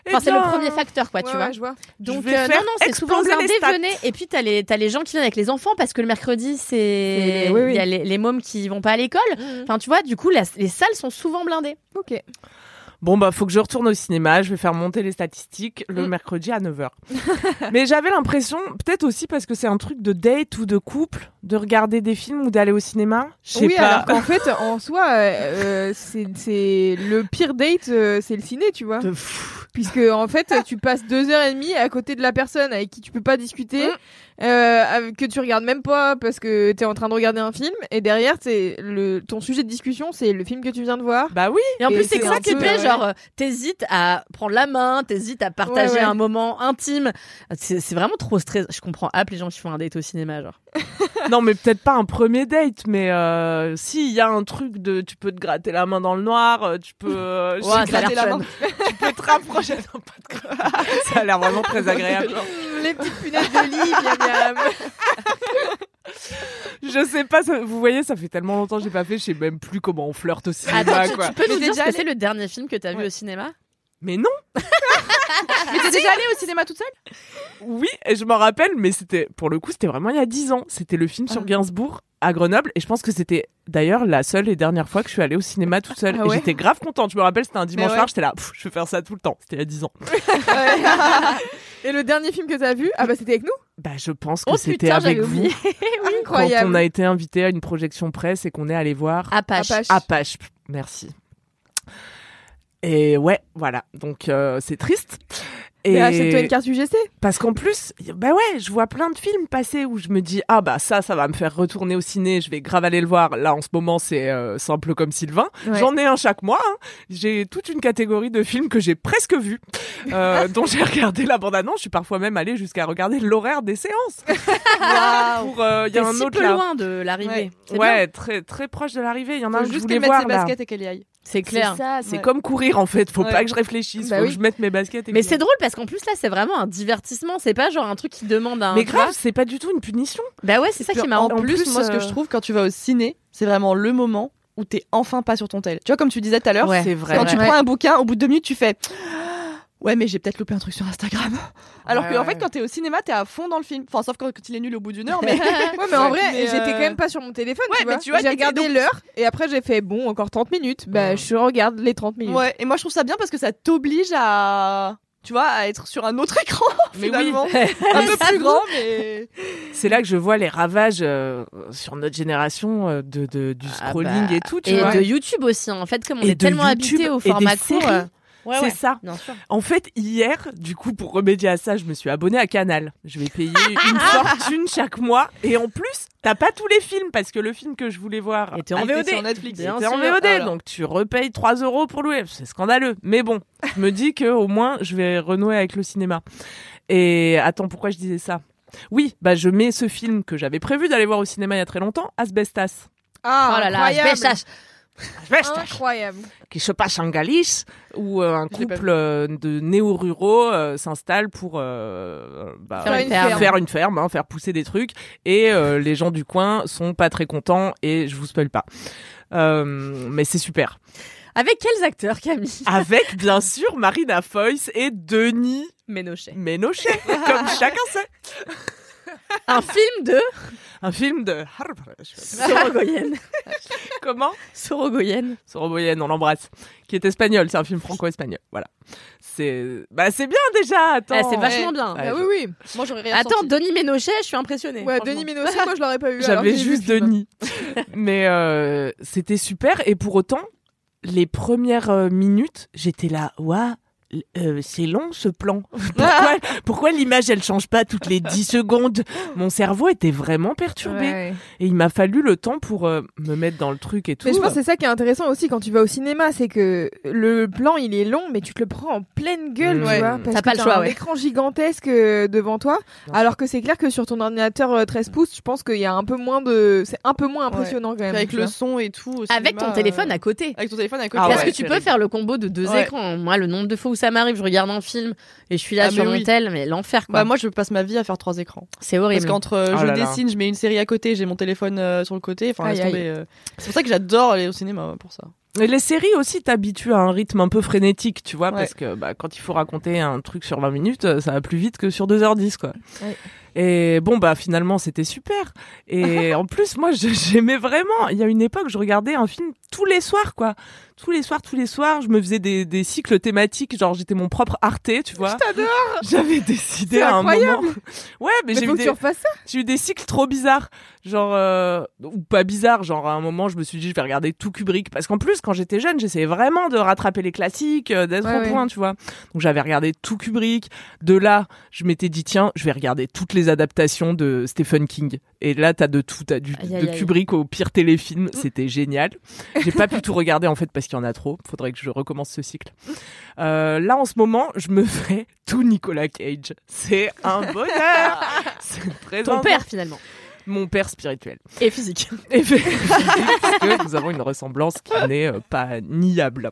Enfin, Eh c'est le premier facteur, quoi, Ouais, tu ouais, vois. je vois. Donc Je euh, non non c'est souvent déjeuner et puis t'as les t'as les gens qui viennent avec les enfants parce que le mercredi c'est C'est- oui, oui. il y a les, les mômes qui vont pas à l'école enfin tu vois du coup la- les salles sont souvent blindées Ok. Bon, bah, faut que je retourne au cinéma. Je vais faire monter les statistiques le Mm. mercredi à 9h. Mais j'avais l'impression, peut-être aussi parce que c'est un truc de date ou de couple, de regarder des films ou d'aller au cinéma. Je sais Oui, pas. alors qu'en fait, en soi, euh, euh, c'est le pire date, euh, c'est le ciné, tu vois. Puisque en fait, tu passes deux heures et demie à côté de la personne avec qui tu peux pas discuter, euh, que tu regardes même pas parce que t'es en train de regarder un film, et derrière, c'est le ton sujet de discussion, c'est le film que tu viens de voir. Bah oui. et en Et plus c'est ça qui ouais. genre t'hésites à prendre la main t'hésites à partager Ouais, ouais. un moment intime c'est c'est vraiment trop stressant je comprends app les gens qui font un date au cinéma genre non, mais peut-être pas un premier date, mais euh, si, il y a un truc de tu peux te gratter la main dans le noir, euh, tu peux. euh, Ouais, ça l'air la main. tu peux te rapprocher. Non, pas de Ça a l'air vraiment très agréable. Les petites punaises de lit, miam, miam. Je sais pas, ça- vous voyez, ça fait tellement longtemps que j'ai pas fait, je sais même plus comment on flirte au cinéma, attends tu, quoi. tu peux nous dire ce déjà que c'est le dernier film que t'as vu Ouais. au cinéma? Mais non Mais t'es déjà allée au cinéma toute seule? Oui, et je m'en rappelle, mais c'était pour le coup, c'était vraiment il y a 10 ans. C'était le film sur Ah. Gainsbourg à Grenoble, et je pense que c'était d'ailleurs la seule et dernière fois que je suis allée au cinéma toute seule. Ah ouais j'étais grave contente. Je me rappelle, c'était un dimanche ouais. soir, j'étais là, Pff, je vais faire ça tout le temps. C'était il y a 10 ans. Et le dernier film que t'as vu, ah bah c'était avec nous? Bah, je pense que oh c'était putain avec vous. oublié Quand Incroyable. on a été invité à une projection presse et qu'on est allé voir Apache Apache. Apache. Merci. Et ouais, voilà. Donc euh, c'est triste. Et Mais achète-toi une carte UGC. parce qu'en plus, bah ouais, je vois plein de films passer où je me dis ah bah ça, ça va me faire retourner au ciné. Je vais grave aller le voir. Là en ce moment, c'est euh, simple comme Sylvain. Ouais. J'en ai un chaque mois. hein. J'ai toute une catégorie de films que j'ai presque vus, euh, dont j'ai regardé la bande-annonce. Je suis parfois même allée jusqu'à regarder l'horaire des séances. Pour euh, il y a un si autre peu là. loin de l'arrivée Ouais. Très très proche de l'arrivée. Il y en a un que je juste voulais qu'elle mette voir ses là. baskets et qu'elle y aille. C'est clair C'est ça, c'est Ouais. comme courir en fait. Faut Ouais. pas que je réfléchisse. Bah faut oui. que je mette mes baskets. Et Mais c'est drôle parce qu'en plus là c'est vraiment un divertissement, c'est pas genre un truc qui demande un. Mais grave, c'est pas du tout une punition. Bah ouais, c'est ça qui est marrant. En plus, moi, ce que euh, je trouve quand tu vas au ciné, c'est vraiment le moment où t'es enfin pas sur ton tel. Tu vois, comme tu disais tout à l'heure, Ouais, c'est vrai. quand tu prends un bouquin, au bout de deux minutes, tu fais. Ouais, mais j'ai peut-être loupé un truc sur Instagram. Alors Ouais, que, en fait, quand t'es au cinéma, t'es à fond dans le film. Enfin, sauf quand, quand il est nul au bout d'une heure, mais. Ouais, mais en vrai, Mais, j'étais euh, quand même pas sur mon téléphone, ouais, tu mais vois. tu vois, j'ai regardé donc- l'heure et après j'ai fait bon, encore 30 minutes. Bah, je regarde les 30 minutes. Ouais, et moi, je trouve ça bien parce que ça t'oblige à. Tu vois, à être sur un autre écran, Mais oui. finalement. un peu plus grand, mais. C'est là que je vois les ravages euh, sur notre génération euh, de, de- du Ah scrolling bah, et tout. Tu Et vois. de YouTube aussi. En fait, comme on Et est tellement YouTube habité au format court. Ouais, c'est ouais, ça. En fait, hier, du coup, pour remédier à ça, je me suis abonnée à Canal. Je vais payer une fortune chaque mois. Et en plus, t'as pas tous les films parce que le film que je voulais voir t'es en VOD. sur Netflix. Bien C'était en. VOD, Alors. donc tu repayes 3 euros pour louer. C'est scandaleux. Mais bon, je me dis que au moins, je vais renouer avec le cinéma. Et attends, pourquoi je disais ça? Oui, bah je mets ce film que j'avais prévu d'aller voir au cinéma il y a très longtemps, Asbestas. Ah, oh là là. Asbestas Incroyable. qui se passe en Galice où euh, un couple euh, de néo-ruraux euh, s'installe pour euh, bah, Faire une ferme. faire une ferme, hein, faire pousser des trucs et euh, les gens du coin sont pas très contents et je vous spoil pas. Euh, mais c'est super. Avec quels acteurs, Camille? Avec bien sûr Marina Foïs et Denis Ménochet. Ménochet, comme chacun sait. Un film de Un film de Sorogoyen. comment Sorogoyen. Soroboyen, on l'embrasse, qui est espagnol, c'est un film franco-espagnol. Voilà. C'est bah c'est bien déjà, attends. Ah, c'est vachement bien. Ouais, Ah oui, oui. Moi, j'aurais rien Attends, senti. Denis Ménochet, je suis impressionnée. Ouais. Denis Ménochet, moi je l'aurais pas eu. J'avais juste. Denis. Mais euh, c'était super. Et pour autant, les premières euh, minutes, j'étais là, waouh, euh, c'est long ce plan. Pourquoi, pourquoi l'image elle change pas toutes les 10 secondes? Mon cerveau était vraiment perturbé Ouais. et il m'a fallu le temps pour euh, me mettre dans le truc et tout. Mais je pense que c'est ça qui est intéressant aussi quand tu vas au cinéma, c'est que le plan il est long, mais tu te le prends en pleine gueule, Ouais. tu vois, parce T'as que pas le choix, un ouais. écran gigantesque euh, devant toi, alors que c'est clair que sur ton ordinateur euh, 13 pouces, je pense qu'il y a un peu moins de, c'est un peu moins Ouais. impressionnant quand même. Avec le vois. son et tout. au Avec ton téléphone euh, à côté. Avec ton téléphone à côté. Ah Parce ouais, que tu peux faire le combo de deux Ouais. écrans? Moi, le nombre de fois où ça m'arrive, je regarde un film et je suis là Ah, sur mon oui. tel, mais l'enfer quoi. Bah, moi, je passe ma vie à faire trois écrans. c'est horrible. Parce qu'entre euh, Oh je là là. dessine, je mets une série à côté, j'ai mon téléphone euh, sur le côté. Enfin, laisse tomber. euh. C'est pour ça que j'adore aller au cinéma pour ça. Et les séries aussi t'habituent à un rythme un peu frénétique, tu vois, Ouais. parce que bah, quand il faut raconter un truc sur 20 minutes, euh, ça va plus vite que sur 2h10, quoi. Ouais. Et bon, bah finalement, c'était super. Et en plus, moi, j'aimais vraiment. Il y a une époque, je regardais un film tous les soirs, quoi. Tous les soirs, tous les soirs, je me faisais des, des cycles thématiques, genre j'étais mon propre Arte, tu vois. Je t'adore. J'avais décidé à un incroyable. moment. Ouais, mais, Mais j'ai eu des... J'ai eu des cycles trop bizarres. Genre, euh, ou pas bizarres, genre à un moment, je me suis dit, je vais regarder tout Kubrick. Parce qu'en plus, quand j'étais jeune, j'essayais vraiment de rattraper les classiques, euh, d'être Ouais, au ouais. point, tu vois. Donc j'avais regardé tout Kubrick. De là, je m'étais dit, tiens, je vais regarder toutes les adaptations de Stephen King. Et là, t'as de tout. T'as du, Aïe, de aïe, aïe. Kubrick au pire téléfilm. C'était génial. J'ai pas pu tout regarder, en fait, parce qu'il y en a trop. Faudrait que je recommence ce cycle. Euh, là, en ce moment, je me fais tout Nicolas Cage. C'est un bonheur. C'est très Ton père finalement. Mon père spirituel. Et physique. Et parce que nous avons une ressemblance qui n'est euh, pas niable.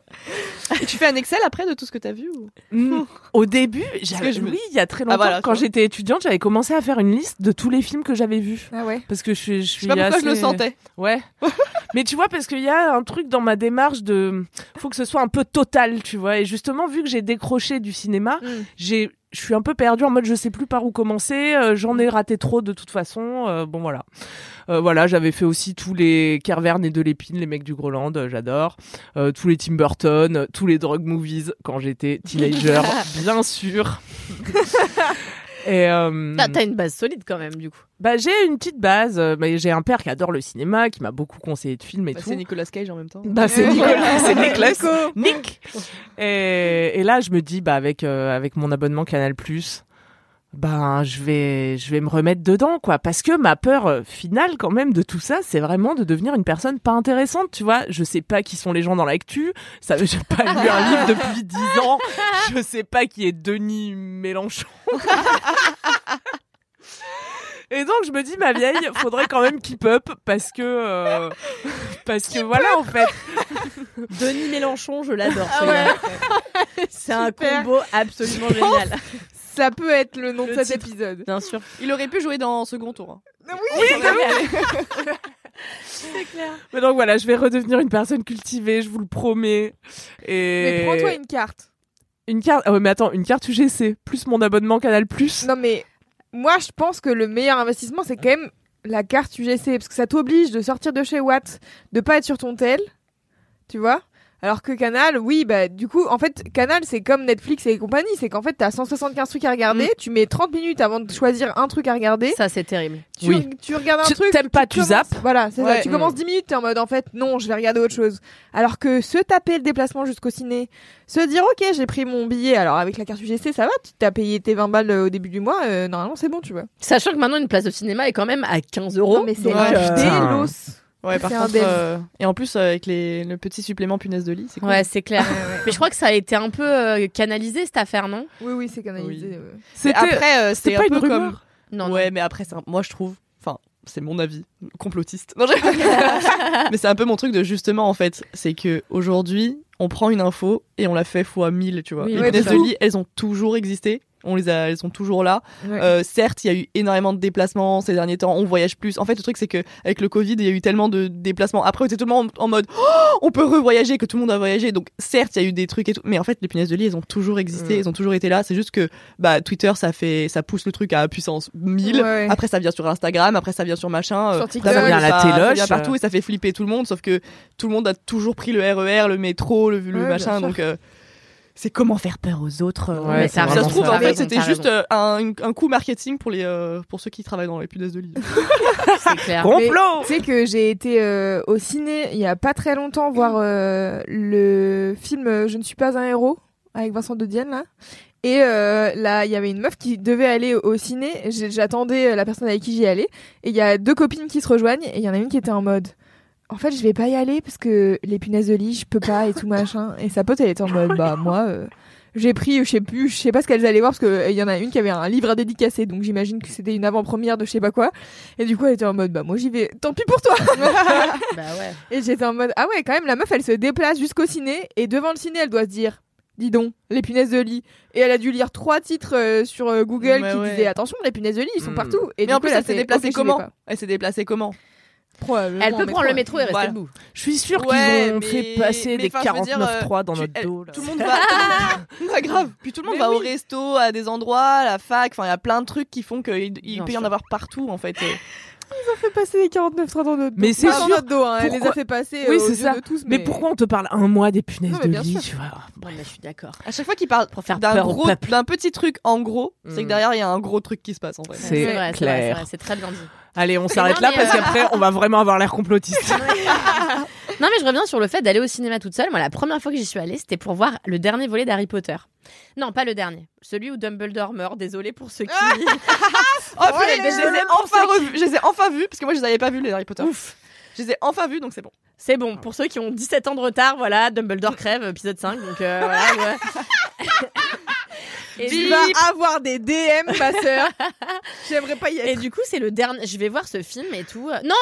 Et tu fais un Excel après de tout ce que t'as vu ou... Mm. Au début, j'avais, que je me- oui, il y a très longtemps, Ah, voilà, quand tu j'étais étudiante, j'avais commencé à faire une liste de tous les films que j'avais vus. Ah ouais. Parce que je suis, je Je suis sais pas pourquoi je le sentais. Ouais. Mais tu vois, parce qu'il y a un truc dans ma démarche de, faut que ce soit un peu total, tu vois. Et justement, vu que j'ai décroché du cinéma, Mm. j'ai, je suis un peu perdue en mode je sais plus par où commencer. euh, J'en ai raté trop de toute façon. euh, bon voilà. Euh, voilà, j'avais fait aussi tous les Kervern et de l'épine, les mecs du Groland, euh, j'adore. Euh, tous les Tim Burton, tous les drug movies quand j'étais teenager, bien sûr. Et euh, T'as t'as une base solide quand même du coup. bah, j'ai une petite base. mais j'ai un père qui adore le cinéma, qui m'a beaucoup conseillé de films et Bah, tout. c'est Nicolas Cage en même temps. Bah, c'est Nicolas, c'est Nicolas, Nico. Nick. Et, et là, je me dis, bah, avec euh, avec mon abonnement Canal ben, je vais je vais me remettre dedans, quoi. Parce que ma peur euh, finale, quand même, de tout ça, c'est vraiment de devenir une personne pas intéressante, tu vois. Je sais pas qui sont les gens dans l'actu. Ça, j'ai pas lu un livre depuis dix ans. Je sais pas qui est Denis Mélenchon. Et donc je me dis ma vieille, faudrait quand même keep up parce que euh, parce que voilà en fait. Denis Mélenchon, je l'adore. Ah ouais. C'est un combo absolument génial. Ça peut être le nom Le de cet titre. épisode. Bien sûr. Il aurait pu jouer dans second tour. hein. Oui, Mais donc voilà, je vais redevenir une personne cultivée, je vous le promets. Et Mais prends-toi une carte. une carte. Ah ouais, mais attends, une carte UGC plus mon abonnement Canal Plus. Non mais moi je pense que le meilleur investissement c'est quand même la carte UGC parce que ça t'oblige de sortir de chez Watt, de pas être sur ton tel, tu vois? Alors que Canal, oui, bah du coup, en fait, Canal, c'est comme Netflix et compagnie, c'est qu'en fait, t'as 175 trucs à regarder, tu mets 30 minutes avant de choisir un truc à regarder, Ça, c'est terrible. tu, Oui. tu regardes un Tu- truc, t'aimes pas, tu zappes. Voilà, c'est Ouais. ça. Tu Mm. commences 10 minutes, t'es en mode, en fait, non, je vais regarder autre chose. Alors que se taper le déplacement jusqu'au ciné, se dire, ok, j'ai pris mon billet, alors avec la carte UGC, ça va, tu t'as payé tes 20 balles euh, au début du mois, euh, normalement, c'est bon, tu vois. Sachant que maintenant, une place de cinéma est quand même à 15 euros. Non, mais c'est Ouais. Ouais, par contre. euh, Et en plus, euh, avec les... le petit supplément punaise de lit, c'est cool. Ouais, c'est clair. Mais je crois que ça a été un peu euh, canalisé cette affaire, non? Oui, oui, c'est canalisé. Oui. ouais. C'était après, euh, c'était c'est pas un une peu rumeur. comme. Non, non. ouais, mais après, c'est un- moi je trouve. Enfin, c'est mon avis complotiste. Non, je- mais c'est un peu mon truc de justement en fait, c'est que aujourd'hui, on prend une info et on la fait fois 1000, tu vois. Oui, les ouais, punaises de lit, elles ont toujours existé. On les a, elles sont toujours là. Ouais. Euh, certes, il y a eu énormément de déplacements ces derniers temps. On voyage plus. En fait, le truc c'est que avec le Covid, il y a eu tellement de déplacements. Après, on était tout le monde en mode, Oh, on peut revoyager, que tout le monde a voyagé. Donc, certes, il y a eu des trucs et tout. Mais en fait, les punaises de lit, elles ont toujours existé. Mm. Elles ont toujours été là. C'est juste que, bah, Twitter, ça fait, ça pousse le truc à puissance 1000. Ouais, ouais. Après, ça vient sur Instagram. Après, ça vient sur machin. Sur euh, TikTok. Ça vient à la ça- ça vient partout et ça fait flipper tout le monde. Sauf que tout le monde a toujours pris le RER, le métro, le, le machin. Donc, euh, c'est comment faire peur aux autres. euh, Ouais, Mais ça se trouve, ça. en fait, c'était juste euh, un, un coup marketing pour, les, euh, pour ceux qui travaillent dans les punaises de lit. c'est clair. complot. Tu sais que j'ai été euh, au ciné il y a pas très longtemps voir euh, le film Je ne suis pas un héros avec Vincent de Dienne là. Et euh, là, il y avait une meuf qui devait aller au ciné. J'attendais la personne avec qui j'y allais. Et il y a deux copines qui se rejoignent. Et il y en a une qui était en mode. En fait, je vais pas y aller parce que les punaises de lit, je peux pas et tout machin. Et sa pote, elle était en mode, bah moi, euh, j'ai pris, je sais plus, je sais pas ce qu'elles allaient voir parce que euh, il y en a une qui avait un livre à dédicacer, donc j'imagine que c'était une avant-première de je sais pas quoi. Et du coup, elle était en mode, bah moi j'y vais. Tant pis pour toi. Bah ouais. Et j'étais en mode ah ouais quand même la meuf elle se déplace jusqu'au ciné et devant le ciné elle doit se dire dis donc les punaises de lit et elle a dû lire trois titres euh, sur euh, Google Mais qui ouais. disaient attention les punaises de lit ils sont Mm. partout et Mais en plus, elle s'est déplacée comment. Elle s'est déplacée comment Elle peut en prendre le métro et rester Voilà. debout. Je suis sûre qu'ils ont mais- fait passer mais des enfin, je veux dire, 49.3 dans tu- notre dos. là. Tout le monde va. Pas grave. Puis tout le monde Mais va au resto, à des endroits, à la fac. Enfin, il y a plein de trucs qui font qu'il peut y en avoir partout en fait. Ils ont fait passer les 49 3 dans notre dos Mais c'est sûr. notre dos hein, elle les a Pourquoi fait passer Oui, euh, c'est ça. de tous Mais pourquoi on te parle un mois des punaises Non, de lit sûr. tu vois? Bon, bah, je suis d'accord. À chaque fois qu'il parle Pour faire d'un gros, d'un petit truc en gros, c'est que Mm. derrière il y a un gros truc qui se passe en fait. C'est clair. vrai, c'est très bien dit. Allez, on s'arrête là parce euh, qu'après, on va vraiment avoir l'air complotiste. Non, mais je reviens sur le fait d'aller au cinéma toute seule. Moi, la première fois que j'y suis allée, c'était pour voir le dernier volet d'Harry Potter. Non, pas le dernier. Celui où Dumbledore meurt. Désolé pour ceux qui. Oh, purée, les je les ai enfin qui- revus. Je les ai enfin vus parce que moi je les avais pas vus les Harry Potter. Ouf. Je les ai enfin vus donc c'est bon. C'est bon, pour ceux qui ont 17 ans de retard, voilà, Dumbledore crève, épisode 5, donc euh, voilà. ouais. Et tu vas avoir des DM ma sœur j'aimerais pas y Et être du coup, c'est le dernier. Je vais voir ce film et tout. Non,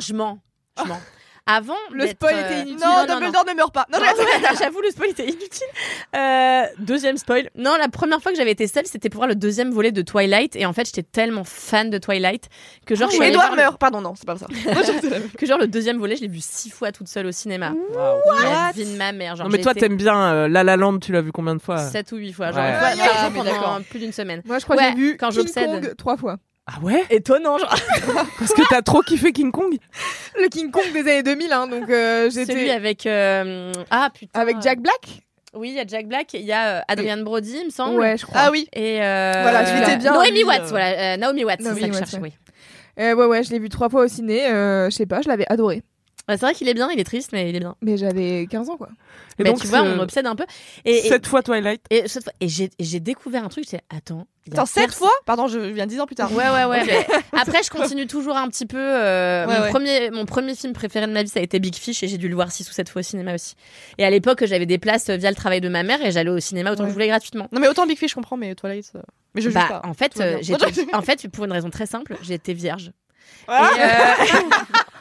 je mens. Je mens. Avant. Le spoil euh, était inutile. Non, non, Dumbledore ne meurt pas. Non, Non, ouais, J'avoue, le spoil était inutile. Euh, deuxième spoil. Non, la première fois que j'avais été seule, c'était pour voir le deuxième volet de Twilight. Et en fait, j'étais tellement fan de Twilight que genre, je suis allée Edouard le- meurt. Pardon, non, c'est pas ça. Que genre le deuxième volet, je l'ai vu six fois toute seule au cinéma. La vie de ma mère. Genre, Non, mais toi, été t'aimes bien euh, La La Land, tu l'as vu combien de fois? Sept ou huit fois. Genre, Ouais. Ah, jour mais pendant plus d'une semaine. moi je crois que Ouais, j'ai vu quand King j'obsède. Kong trois fois Ah ouais? Étonnant, genre. Parce que t'as trop kiffé King Kong? Le King Kong des années 2000 hein, donc euh, Celui j'étais avec. euh, Ah putain. avec Jack Black? Oui, il y a Jack Black, il y a euh, Adrian Brody, il me semble. ouais je crois Ah oui. Et euh, Voilà, je l'étais bien, Naomi lui, Watts, euh. voilà, euh, Naomi Watts, c'est Naomi ça que je Watts, cherchais, ouais. oui. Euh, ouais, ouais, je l'ai vu trois fois au ciné. Euh, je sais pas, je l'avais adoré. Ouais, c'est vrai qu'il est bien, il est triste, mais il est bien. Mais j'avais 15 ans, quoi. Et mais donc, tu vois, c'est- on obsède un peu. Et, et, Sept fois Twilight. et cette fois- et j'ai et j'ai découvert un truc, j'étais attends. Attends, sept personne- fois? Pardon, je viens dix ans plus tard. Ouais, ouais, ouais. Après, je continue toujours un petit peu. euh, Ouais, mon, ouais. Premier, mon premier film préféré de ma vie, ça a été Big Fish et j'ai dû le voir six ou sept fois au cinéma aussi. Et à l'époque, j'avais des places euh, via le travail de ma mère et j'allais au cinéma autant que je voulais gratuitement. Non, mais autant Big Fish, je comprends, mais Twilight. euh, Mais je juge Bah, pas. en fait, euh, en fait, pour une raison très simple, j'étais vierge. Ah Et, euh,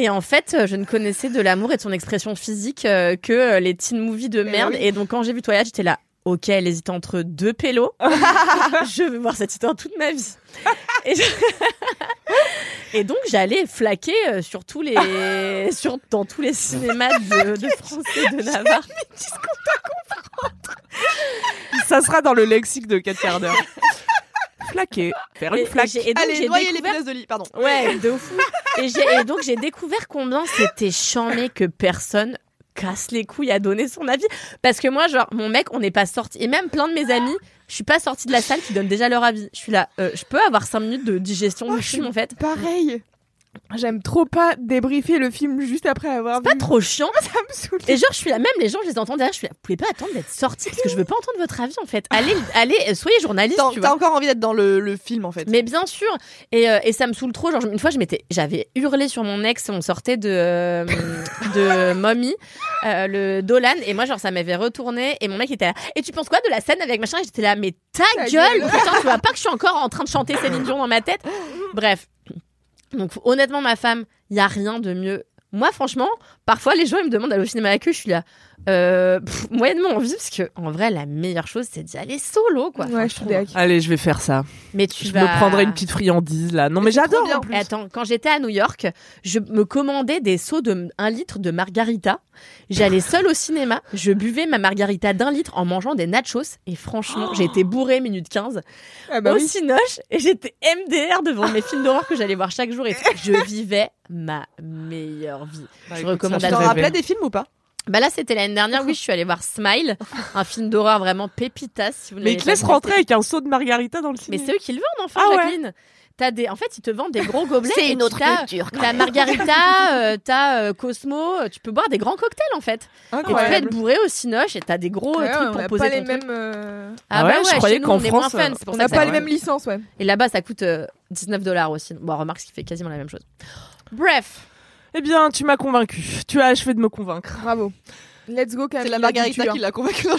Et en fait, euh, je ne connaissais de l'amour et de son expression physique euh, que euh, les teen movies de merde. oui. Et donc, quand j'ai vu Twilight, j'étais là. Ok, elle hésite entre deux pélos. je veux voir cette histoire toute ma vie. Et, je- Et donc, j'allais flaquer euh, sur tous les, sur, dans tous les cinémas de, de français de Navarre. Ça sera dans le lexique de 4 quarts d'heure. Flaquer. Faire Et- une flaque. et j'ai- et donc, Allez, noyer les découvert- punaises de lit, pardon. Ouais, de fou. Et, donc j'ai découvert combien c'était chambé que personne casse les couilles à donner son avis. Parce que moi, genre, mon mec, on n'est pas sorti. Et même plein de mes amis, je suis pas sortie de la salle qui donnent déjà leur avis. Je suis là, euh, je peux avoir 5 minutes de digestion Oh, du je film en fait? Pareil. J'aime trop pas débriefer le film juste après avoir Pas vu. trop chiant. Ça me saoule. Et genre, je suis là, même les gens, je les entends derrière, je suis là, vous pouvez pas attendre d'être sortis parce que je veux pas entendre votre avis en fait. Allez, allez, soyez journaliste, T'as tu t'as vois. encore envie d'être dans le, le film en fait. Mais bien sûr, et, euh, et ça me saoule trop. Genre une fois, je m'étais, j'avais hurlé sur mon ex, on sortait de euh, de Mommy, euh, le Dolan, et moi genre ça m'avait retourné, et mon mec était là. Et tu penses quoi de la scène avec machin? Et j'étais là, mais ta, Ta gueule, gueule. putain, tu vois pas que je suis encore en train de chanter Céline Dion dans ma tête. Bref, donc honnêtement, ma femme, il y a rien de mieux. Moi, franchement, parfois les gens ils me demandent d'aller au cinéma avec eux, je suis là, euh, pff, moyennement envie parce que en vrai, la meilleure chose c'est d'y aller solo, quoi. Ouais, je suis. Allez, je vais faire ça. Mais tu Je vas. me prendrai une petite friandise là. Non, mais trop j'adore. Attends, quand j'étais à New York, je me commandais des seaux de 1 litre de margarita. J'allais seule au cinéma, je buvais ma margarita d'un litre en mangeant des nachos. Et franchement, j'ai été bourrée minute 15 Ah bah au oui. Cinoche et j'étais MDR devant mes films d'horreur que j'allais voir chaque jour. Et tout. je vivais ma meilleure vie. Bah, je écoute, recommande ça à Tu t'en rappelais des films ou pas? Bah là, c'était l'année dernière. Oui, je suis allée voir Smile, un film d'horreur vraiment pépitas. Si vous Mais ils te laissent rentrer avec un seau de margarita dans le Mais cinéma. c'est eux qui le vendent enfin, Ah ouais. Jacqueline. T'as des, en fait, ils te vendent des gros gobelets. C'est et une autre t'as- culture. T'as Margarita, euh, t'as euh, Cosmo. euh, Tu peux boire des grands cocktails en fait. Et tu peux être Incroyable. bourré au cinoche et t'as des gros euh, Ouais, trucs on pour n'a poser pas ton les truc. mêmes. euh, Ah, Ah bah ouais, ouais, je croyais qu'en on est moins France, fun, On n'a pas les mêmes licences, ouais. Et là-bas, ça coûte euh, 19 dollars aussi. Bon, remarque, ce qui fait quasiment la même chose. Bref. Eh bien, tu m'as convaincu. Tu as achevé de me convaincre. Bravo. Let's go, Camille. C'est la Margarita qui l'a convaincu.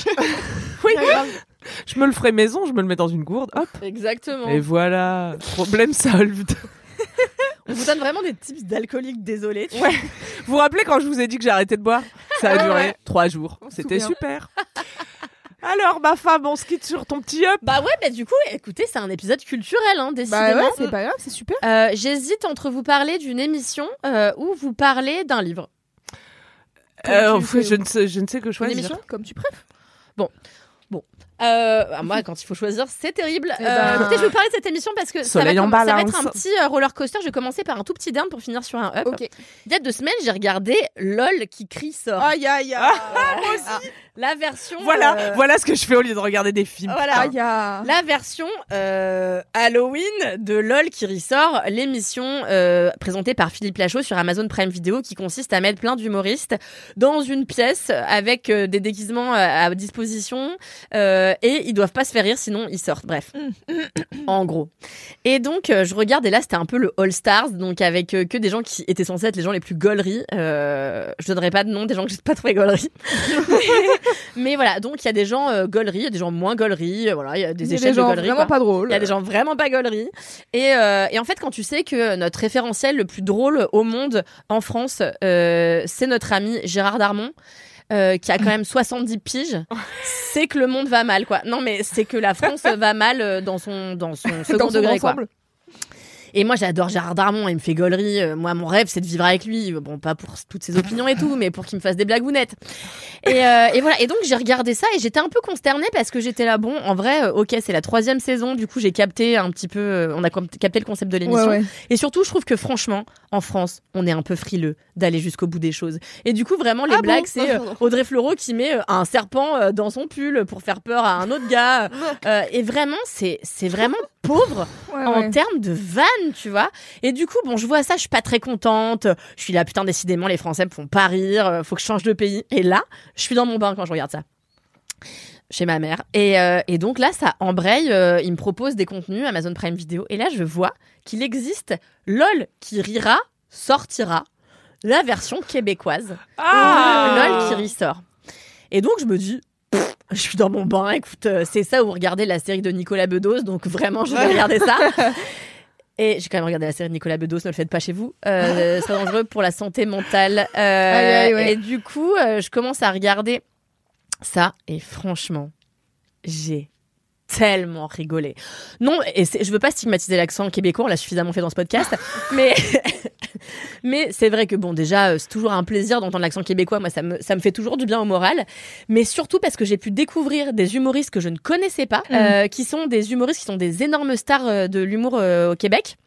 Oui. Je me le ferai maison, je me le mets dans une gourde. Hop. Exactement. Et voilà. Problème solved. On vous donne vraiment des tips d'alcoolique, désolé. tu Ouais. Vous vous rappelez quand je vous ai dit que j'ai arrêté de boire? Ça a duré trois jours. C'était super. Alors, ma femme, on se quitte sur ton petit up. Bah ouais, bah du coup, écoutez, c'est un épisode culturel, hein, Bah décidément. ouais, c'est pas grave, c'est super. Euh, J'hésite entre vous parler d'une émission euh, ou vous parler d'un livre. Euh, tu fais- je, ne sais, je ne sais que Une choisir. émission Comme tu préfères. Euh, ah, moi, quand il faut choisir, c'est terrible. Eh Euh, ben- écoutez, je vais vous parler de cette émission parce que ça va, Soleil en comme- ça va être un petit euh, roller coaster. Je vais commencer par un tout petit down pour finir sur un up. Ok. Il y a deux semaines, j'ai regardé LOL qui crie sort. Aïe, aïe, aïe. moi aussi. La version. Voilà, euh, voilà ce que je fais au lieu de regarder des films. Voilà. Aïe, aïe. La version euh, Halloween de LOL qui ressort, l'émission euh, présentée par Philippe Lachaud sur Amazon Prime Video qui consiste à mettre plein d'humoristes dans une pièce avec euh, des déguisements à, à disposition euh, et ils doivent pas se faire rire sinon ils sortent. Bref, en gros. Et donc euh, je regarde et là c'était un peu le All Stars donc avec euh, que des gens qui étaient censés être les gens les plus gauleries. Euh, je donnerai pas de nom des gens que j'ai pas trouvé gauleries. Mais voilà, donc il y a des gens euh, gauleries, il y a des gens moins gauleries, euh, voilà, il y a des Il y a échelles de gaulerie. vraiment quoi. pas drôles. Il y a des gens vraiment pas gauleries. Et, euh, et en fait, quand tu sais que notre référentiel le plus drôle au monde en France, euh, c'est notre ami Gérard Darmon. euh, qui a quand même 70 piges, c'est que le monde va mal, quoi. Non, mais c'est que la France va mal dans son, dans son second Dans son degré, quoi. Et moi, j'adore Gérard Darmon, il me fait gaulerie. Euh, moi, mon rêve, c'est de vivre avec lui. Bon, pas pour toutes ses opinions et tout, mais pour qu'il me fasse des blagounettes. Et, euh, et voilà. Et donc, j'ai regardé ça et j'étais un peu consternée parce que j'étais là, bon, en vrai, euh, ok, c'est la troisième saison. Du coup, j'ai capté un petit peu, euh, on a capté le concept de l'émission. Ouais, ouais. Et surtout, je trouve que franchement, en France, on est un peu frileux d'aller jusqu'au bout des choses. Et du coup, vraiment, les Ah bon blagues, c'est. Audrey Fleurot qui met un serpent dans son pull pour faire peur à un autre gars. Euh, et vraiment, c'est vraiment pauvre Ouais, en ouais. termes de vannes, tu vois. Et du coup, bon, je vois ça, je suis pas très contente. Je suis là, putain, décidément, les Français me font pas rire. euh, Faut que je change de pays. Et là, je suis dans mon bain quand je regarde ça. Chez ma mère. Et, euh, et donc là, ça embraye. euh, il me propose des contenus Amazon Prime Video. Et là, je vois qu'il existe LOL qui rira, sortira. La version québécoise. Ah LOL qui ressort. Et donc, je me dis, je suis dans mon bain, écoute, euh, c'est ça ou regarder la série de Nicolas Bedos, donc vraiment, je vais regarder ça. Et j'ai quand même regardé la série de Nicolas Bedos, ne le faites pas chez vous. Euh, c'est dangereux pour la santé mentale. Euh, aïe, ouais. Et du coup, euh, je commence à regarder ça, et franchement, j'ai tellement rigolé. Non, et je veux pas stigmatiser l'accent québécois, on l'a suffisamment fait dans ce podcast, mais mais c'est vrai que bon déjà euh, c'est toujours un plaisir d'entendre l'accent québécois, moi ça me ça me fait toujours du bien au moral, mais surtout parce que j'ai pu découvrir des humoristes que je ne connaissais pas, euh, qui sont des humoristes qui sont des énormes stars euh, de l'humour euh, au Québec.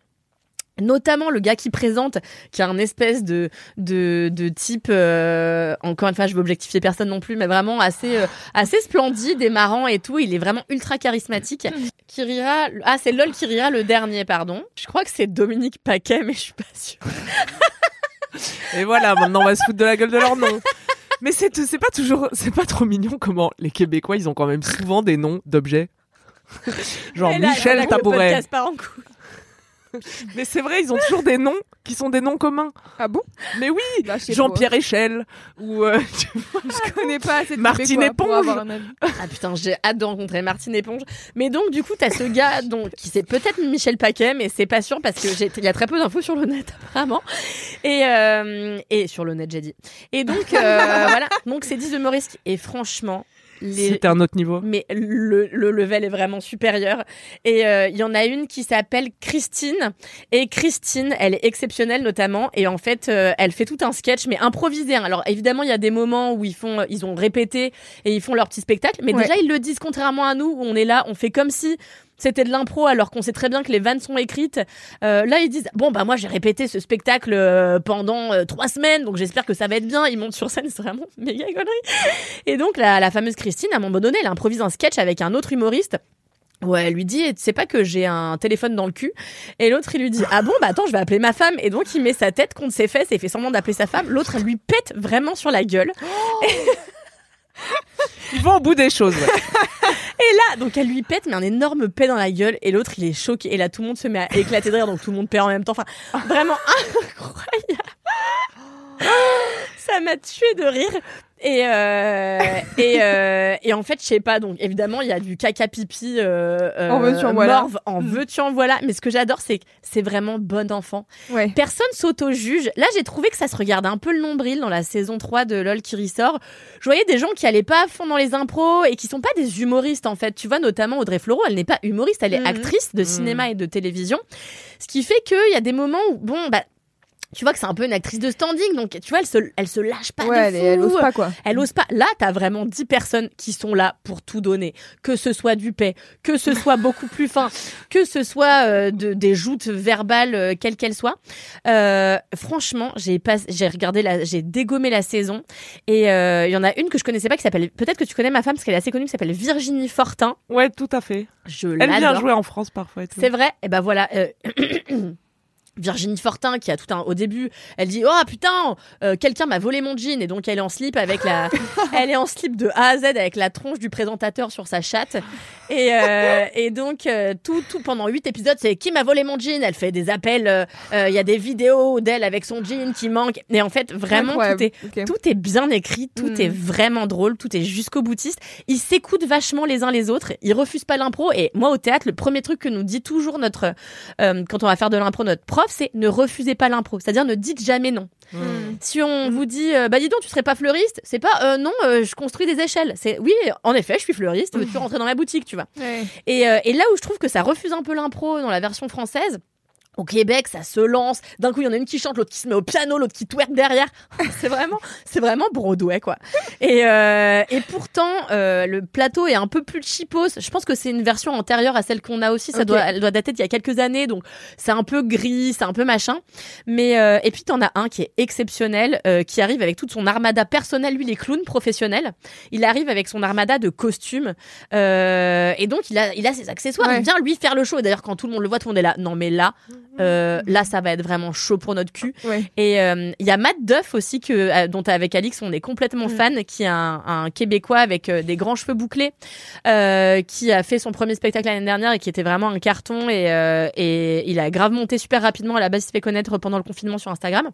Notamment le gars qui présente, qui a un espèce de de, de type, euh, encore une fois, je veux objectifier personne non plus, mais vraiment assez euh, assez splendide et marrant et tout. Il est vraiment ultra charismatique. Qui rira Ah, c'est LOL qui rira le dernier, pardon. Je crois que c'est Dominique Paquet, mais je suis pas sûre. Et voilà, maintenant on va se foutre de la gueule de leur nom. Mais c'est c'est pas toujours, c'est pas trop mignon comment les Québécois ils ont quand même souvent des noms d'objets. Genre là, Michel Tabouret. podcast part en couille. Mais c'est vrai, ils ont toujours des noms qui sont des noms communs. Ah bon? Mais oui, Bah, Jean-Pierre Échelle ou euh, pas. Je connais pas assez de Martine Éponge. Ah putain, j'ai hâte de rencontrer Martine Éponge. Mais donc, du coup, t'as ce gars donc, qui c'est peut-être Michel Paquet, mais c'est pas sûr parce que j'ai- il y a très peu d'infos sur le net, apparemment. Et, euh, et sur le net, j'ai dit. Et donc, euh, voilà. Donc, c'est 10 humoristes. Et franchement, les, c'était un autre niveau. mais le, le level est vraiment supérieur. Et euh, il y en a une qui s'appelle Christine. Et Christine, elle est exceptionnelle notamment. Et en fait, euh, elle fait tout un sketch, mais improvisé. hein. Alors évidemment, il y a des moments où ils font, euh, ils ont répété et ils font leur petit spectacle. Mais Ouais. déjà, ils le disent contrairement à nous, où on est là, on fait comme si c'était de l'impro alors qu'on sait très bien que les vannes sont écrites. Euh, là, ils disent bon bah moi j'ai répété ce spectacle euh, pendant euh, trois semaines, donc j'espère que ça va être bien. Ils montent sur scène, c'est vraiment méga connerie. Et donc la, la fameuse Christine, à un moment donné, elle improvise un sketch avec un autre humoriste Ouais, elle lui dit, c'est pas que j'ai un téléphone dans le cul. Et l'autre, il lui dit, ah bon, bah attends, je vais appeler ma femme. Et donc, il met sa tête contre ses fesses et fait semblant d'appeler sa femme. L'autre, elle lui pète vraiment sur la gueule. Ils vont au bout des choses. ouais. Et là, donc elle lui pète, mais un énorme paix dans la gueule. Et l'autre, il est choqué. Et là, tout le monde se met à éclater de rire, donc tout le monde perd en même temps. Enfin, vraiment incroyable. Ça m'a tué de rire. Et, euh, et, euh, et en fait, je sais pas, donc évidemment, il y a du caca pipi euh, euh, En veux-tu, en voilà. morve, en veux-tu, en voilà. Mais ce que j'adore, c'est que c'est vraiment bon enfant. Ouais. Personne s'auto-juge. Là, j'ai trouvé que ça se regardait un peu le nombril dans la saison 3 de LOL qui ressort. Je voyais des gens qui allaient pas à fond dans les impros et qui sont pas des humoristes, en fait. Tu vois, notamment Audrey Fleurot, elle n'est pas humoriste, elle est Mhm. actrice de cinéma et de télévision. Ce qui fait qu'il y a des moments où, bon, bah, tu vois que c'est un peu une actrice de standing, donc tu vois, elle se, elle se lâche pas Ouais, de elle, fou. elle ose pas quoi. Elle ose pas. Là, t'as vraiment 10 personnes qui sont là pour tout donner. Que ce soit du paix, que ce soit beaucoup plus fin, que ce soit euh, de, des joutes verbales, euh, quelles qu'elles soient. Euh, franchement, j'ai pas, j'ai regardé la, j'ai dégommé la saison. Et euh, il y en a une que je connaissais pas qui s'appelle, peut-être que tu connais ma femme parce qu'elle est assez connue, qui s'appelle Virginie Fortin. Ouais, tout à fait. Je Elle vient jouer en France parfois. et tout. C'est vrai. Et ben voilà. Virginie Fortin qui a tout un au début elle dit oh putain euh, quelqu'un m'a volé mon jean. Et donc elle est en slip avec la elle est en slip de A à Z avec la tronche du présentateur sur sa chatte. Et euh, et donc euh, tout tout pendant huit épisodes c'est qui m'a volé mon jean? Elle fait des appels il y a des vidéos d'elle avec son jean qui manque. Et en fait vraiment tout est tout est bien écrit, tout est vraiment drôle, tout est jusqu'au boutiste. Ils s'écoutent vachement les uns les autres, ils refusent pas l'impro. Et moi, au théâtre, le premier truc que nous dit toujours notre, quand on va faire de l'impro, notre prof, c'est ne refusez pas l'impro. C'est-à-dire ne dites jamais non. Mm. Si on vous dit, euh, bah dis donc, tu serais pas fleuriste, c'est pas, euh, non, euh, je construis des échelles. C'est, oui, en effet, je suis fleuriste, veux-tu rentrer dans ma boutique, tu vois. Ouais. Et, et là où je trouve que ça refuse un peu l'impro dans la version française, au Québec, ça se lance. D'un coup, il y en a une qui chante, l'autre qui se met au piano, l'autre qui twerk derrière. c'est vraiment, c'est vraiment Broadway, quoi. Et, euh, et pourtant, euh, le plateau est un peu plus cheapos. Je pense que c'est une version antérieure à celle qu'on a aussi. Ça doit, elle doit dater d'il y a quelques années, donc c'est un peu gris, c'est un peu machin. Mais euh, et puis t'en as un qui est exceptionnel, euh, qui arrive avec toute son armada personnelle. Lui, il est clown professionnel. Il arrive avec son armada de costumes. Euh, et donc il a, il a ses accessoires. Ouais. Il vient lui faire le show. Et d'ailleurs, quand tout le monde le voit, tout le monde est là. Non, mais là, euh, là, ça va être vraiment chaud pour notre cul. Ouais. Et euh, il y a Matt Duff aussi que euh, dont avec Alix on est complètement Mm. fan, qui est un, un québécois avec euh, des grands cheveux bouclés, euh, qui a fait son premier spectacle l'année dernière et qui était vraiment un carton et, euh, et il a grave monté super rapidement. À la base, il s'est fait connaître pendant le confinement sur Instagram.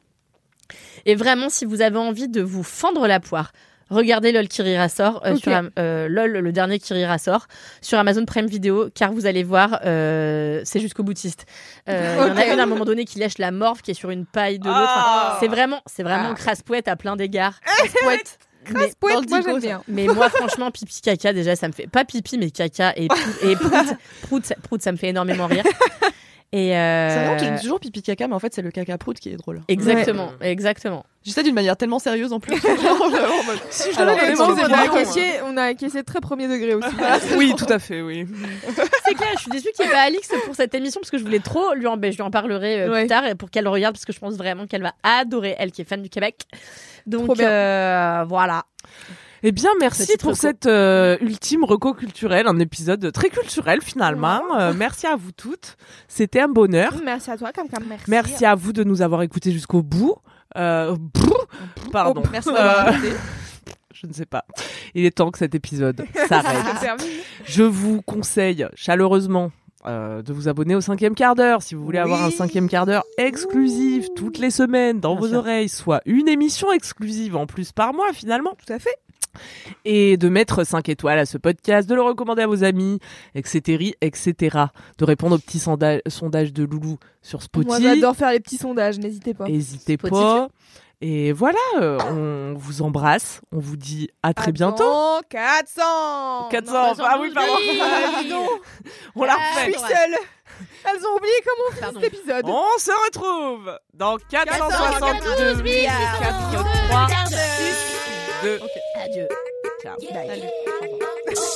Et vraiment, si vous avez envie de vous fendre la poire. Regardez LOL qui rira sort euh, sur euh, LOL le dernier qui rira sort sur Amazon Prime Video car vous allez voir euh, c'est jusqu'au boutiste. Il y en a une à un moment donné qui lèche la morve qui est sur une paille de l'autre. Enfin, Ah. c'est vraiment c'est vraiment Ah. crasse-pouette à plein d'égards. Poète. Mais, moi dico, bien. mais moi franchement pipi caca déjà ça me fait pas pipi mais caca et prout, et prout, prout, prout, ça me fait énormément rire. Et euh, C'est vrai, toujours pipi caca, mais en fait, c'est le caca prout qui est drôle. exactement, exactement. Dis ça d'une manière tellement sérieuse en plus. Genre, vraiment Si je Alors, l'avais vraiment, on, a acquiescé, on a acquiescé très premier degré aussi. Oui, tout à fait, oui. C'est clair, je suis déçue qu'il n'y ait pas Alix pour cette émission parce que je voulais trop lui en, ben, je lui en parlerai euh, Ouais. plus tard pour qu'elle le regarde parce que je pense vraiment qu'elle va adorer, elle qui est fan du Québec. Donc euh, voilà. Eh bien, merci pour reco. cette euh, ultime reco culturelle, un épisode très culturel finalement. Euh, merci à vous toutes, c'était un bonheur. Merci à toi, comme merci. Merci à vous de nous avoir écoutés jusqu'au bout. Euh, brrr, pardon. Oh, merci d'avoir Euh. Je ne sais pas. Il est temps que cet épisode s'arrête. Je vous conseille chaleureusement euh, de vous abonner au cinquième quart d'heure si vous voulez avoir un cinquième quart d'heure exclusif toutes les semaines dans Bien vos sûr. oreilles, soit une émission exclusive en plus par mois finalement. Tout à fait. Et de mettre 5 étoiles à ce podcast, de le recommander à vos amis, etc., etc. De répondre au petit sonda- sondage de Loulou sur Moi Spotify. j'adore faire les petits sondages, n'hésitez pas. N'hésitez pas. Et voilà, euh, on vous embrasse. On vous dit à très bientôt. Attends, 400 400, Non, ah oui, pardon. Ah, dis donc. On la Je refait. suis seule. Elles ont oublié comment on fait Pardon. cet épisode. On se retrouve dans 462 milliards. 4, 3, 6, 2, Adieu. ciao. Bye. Salut.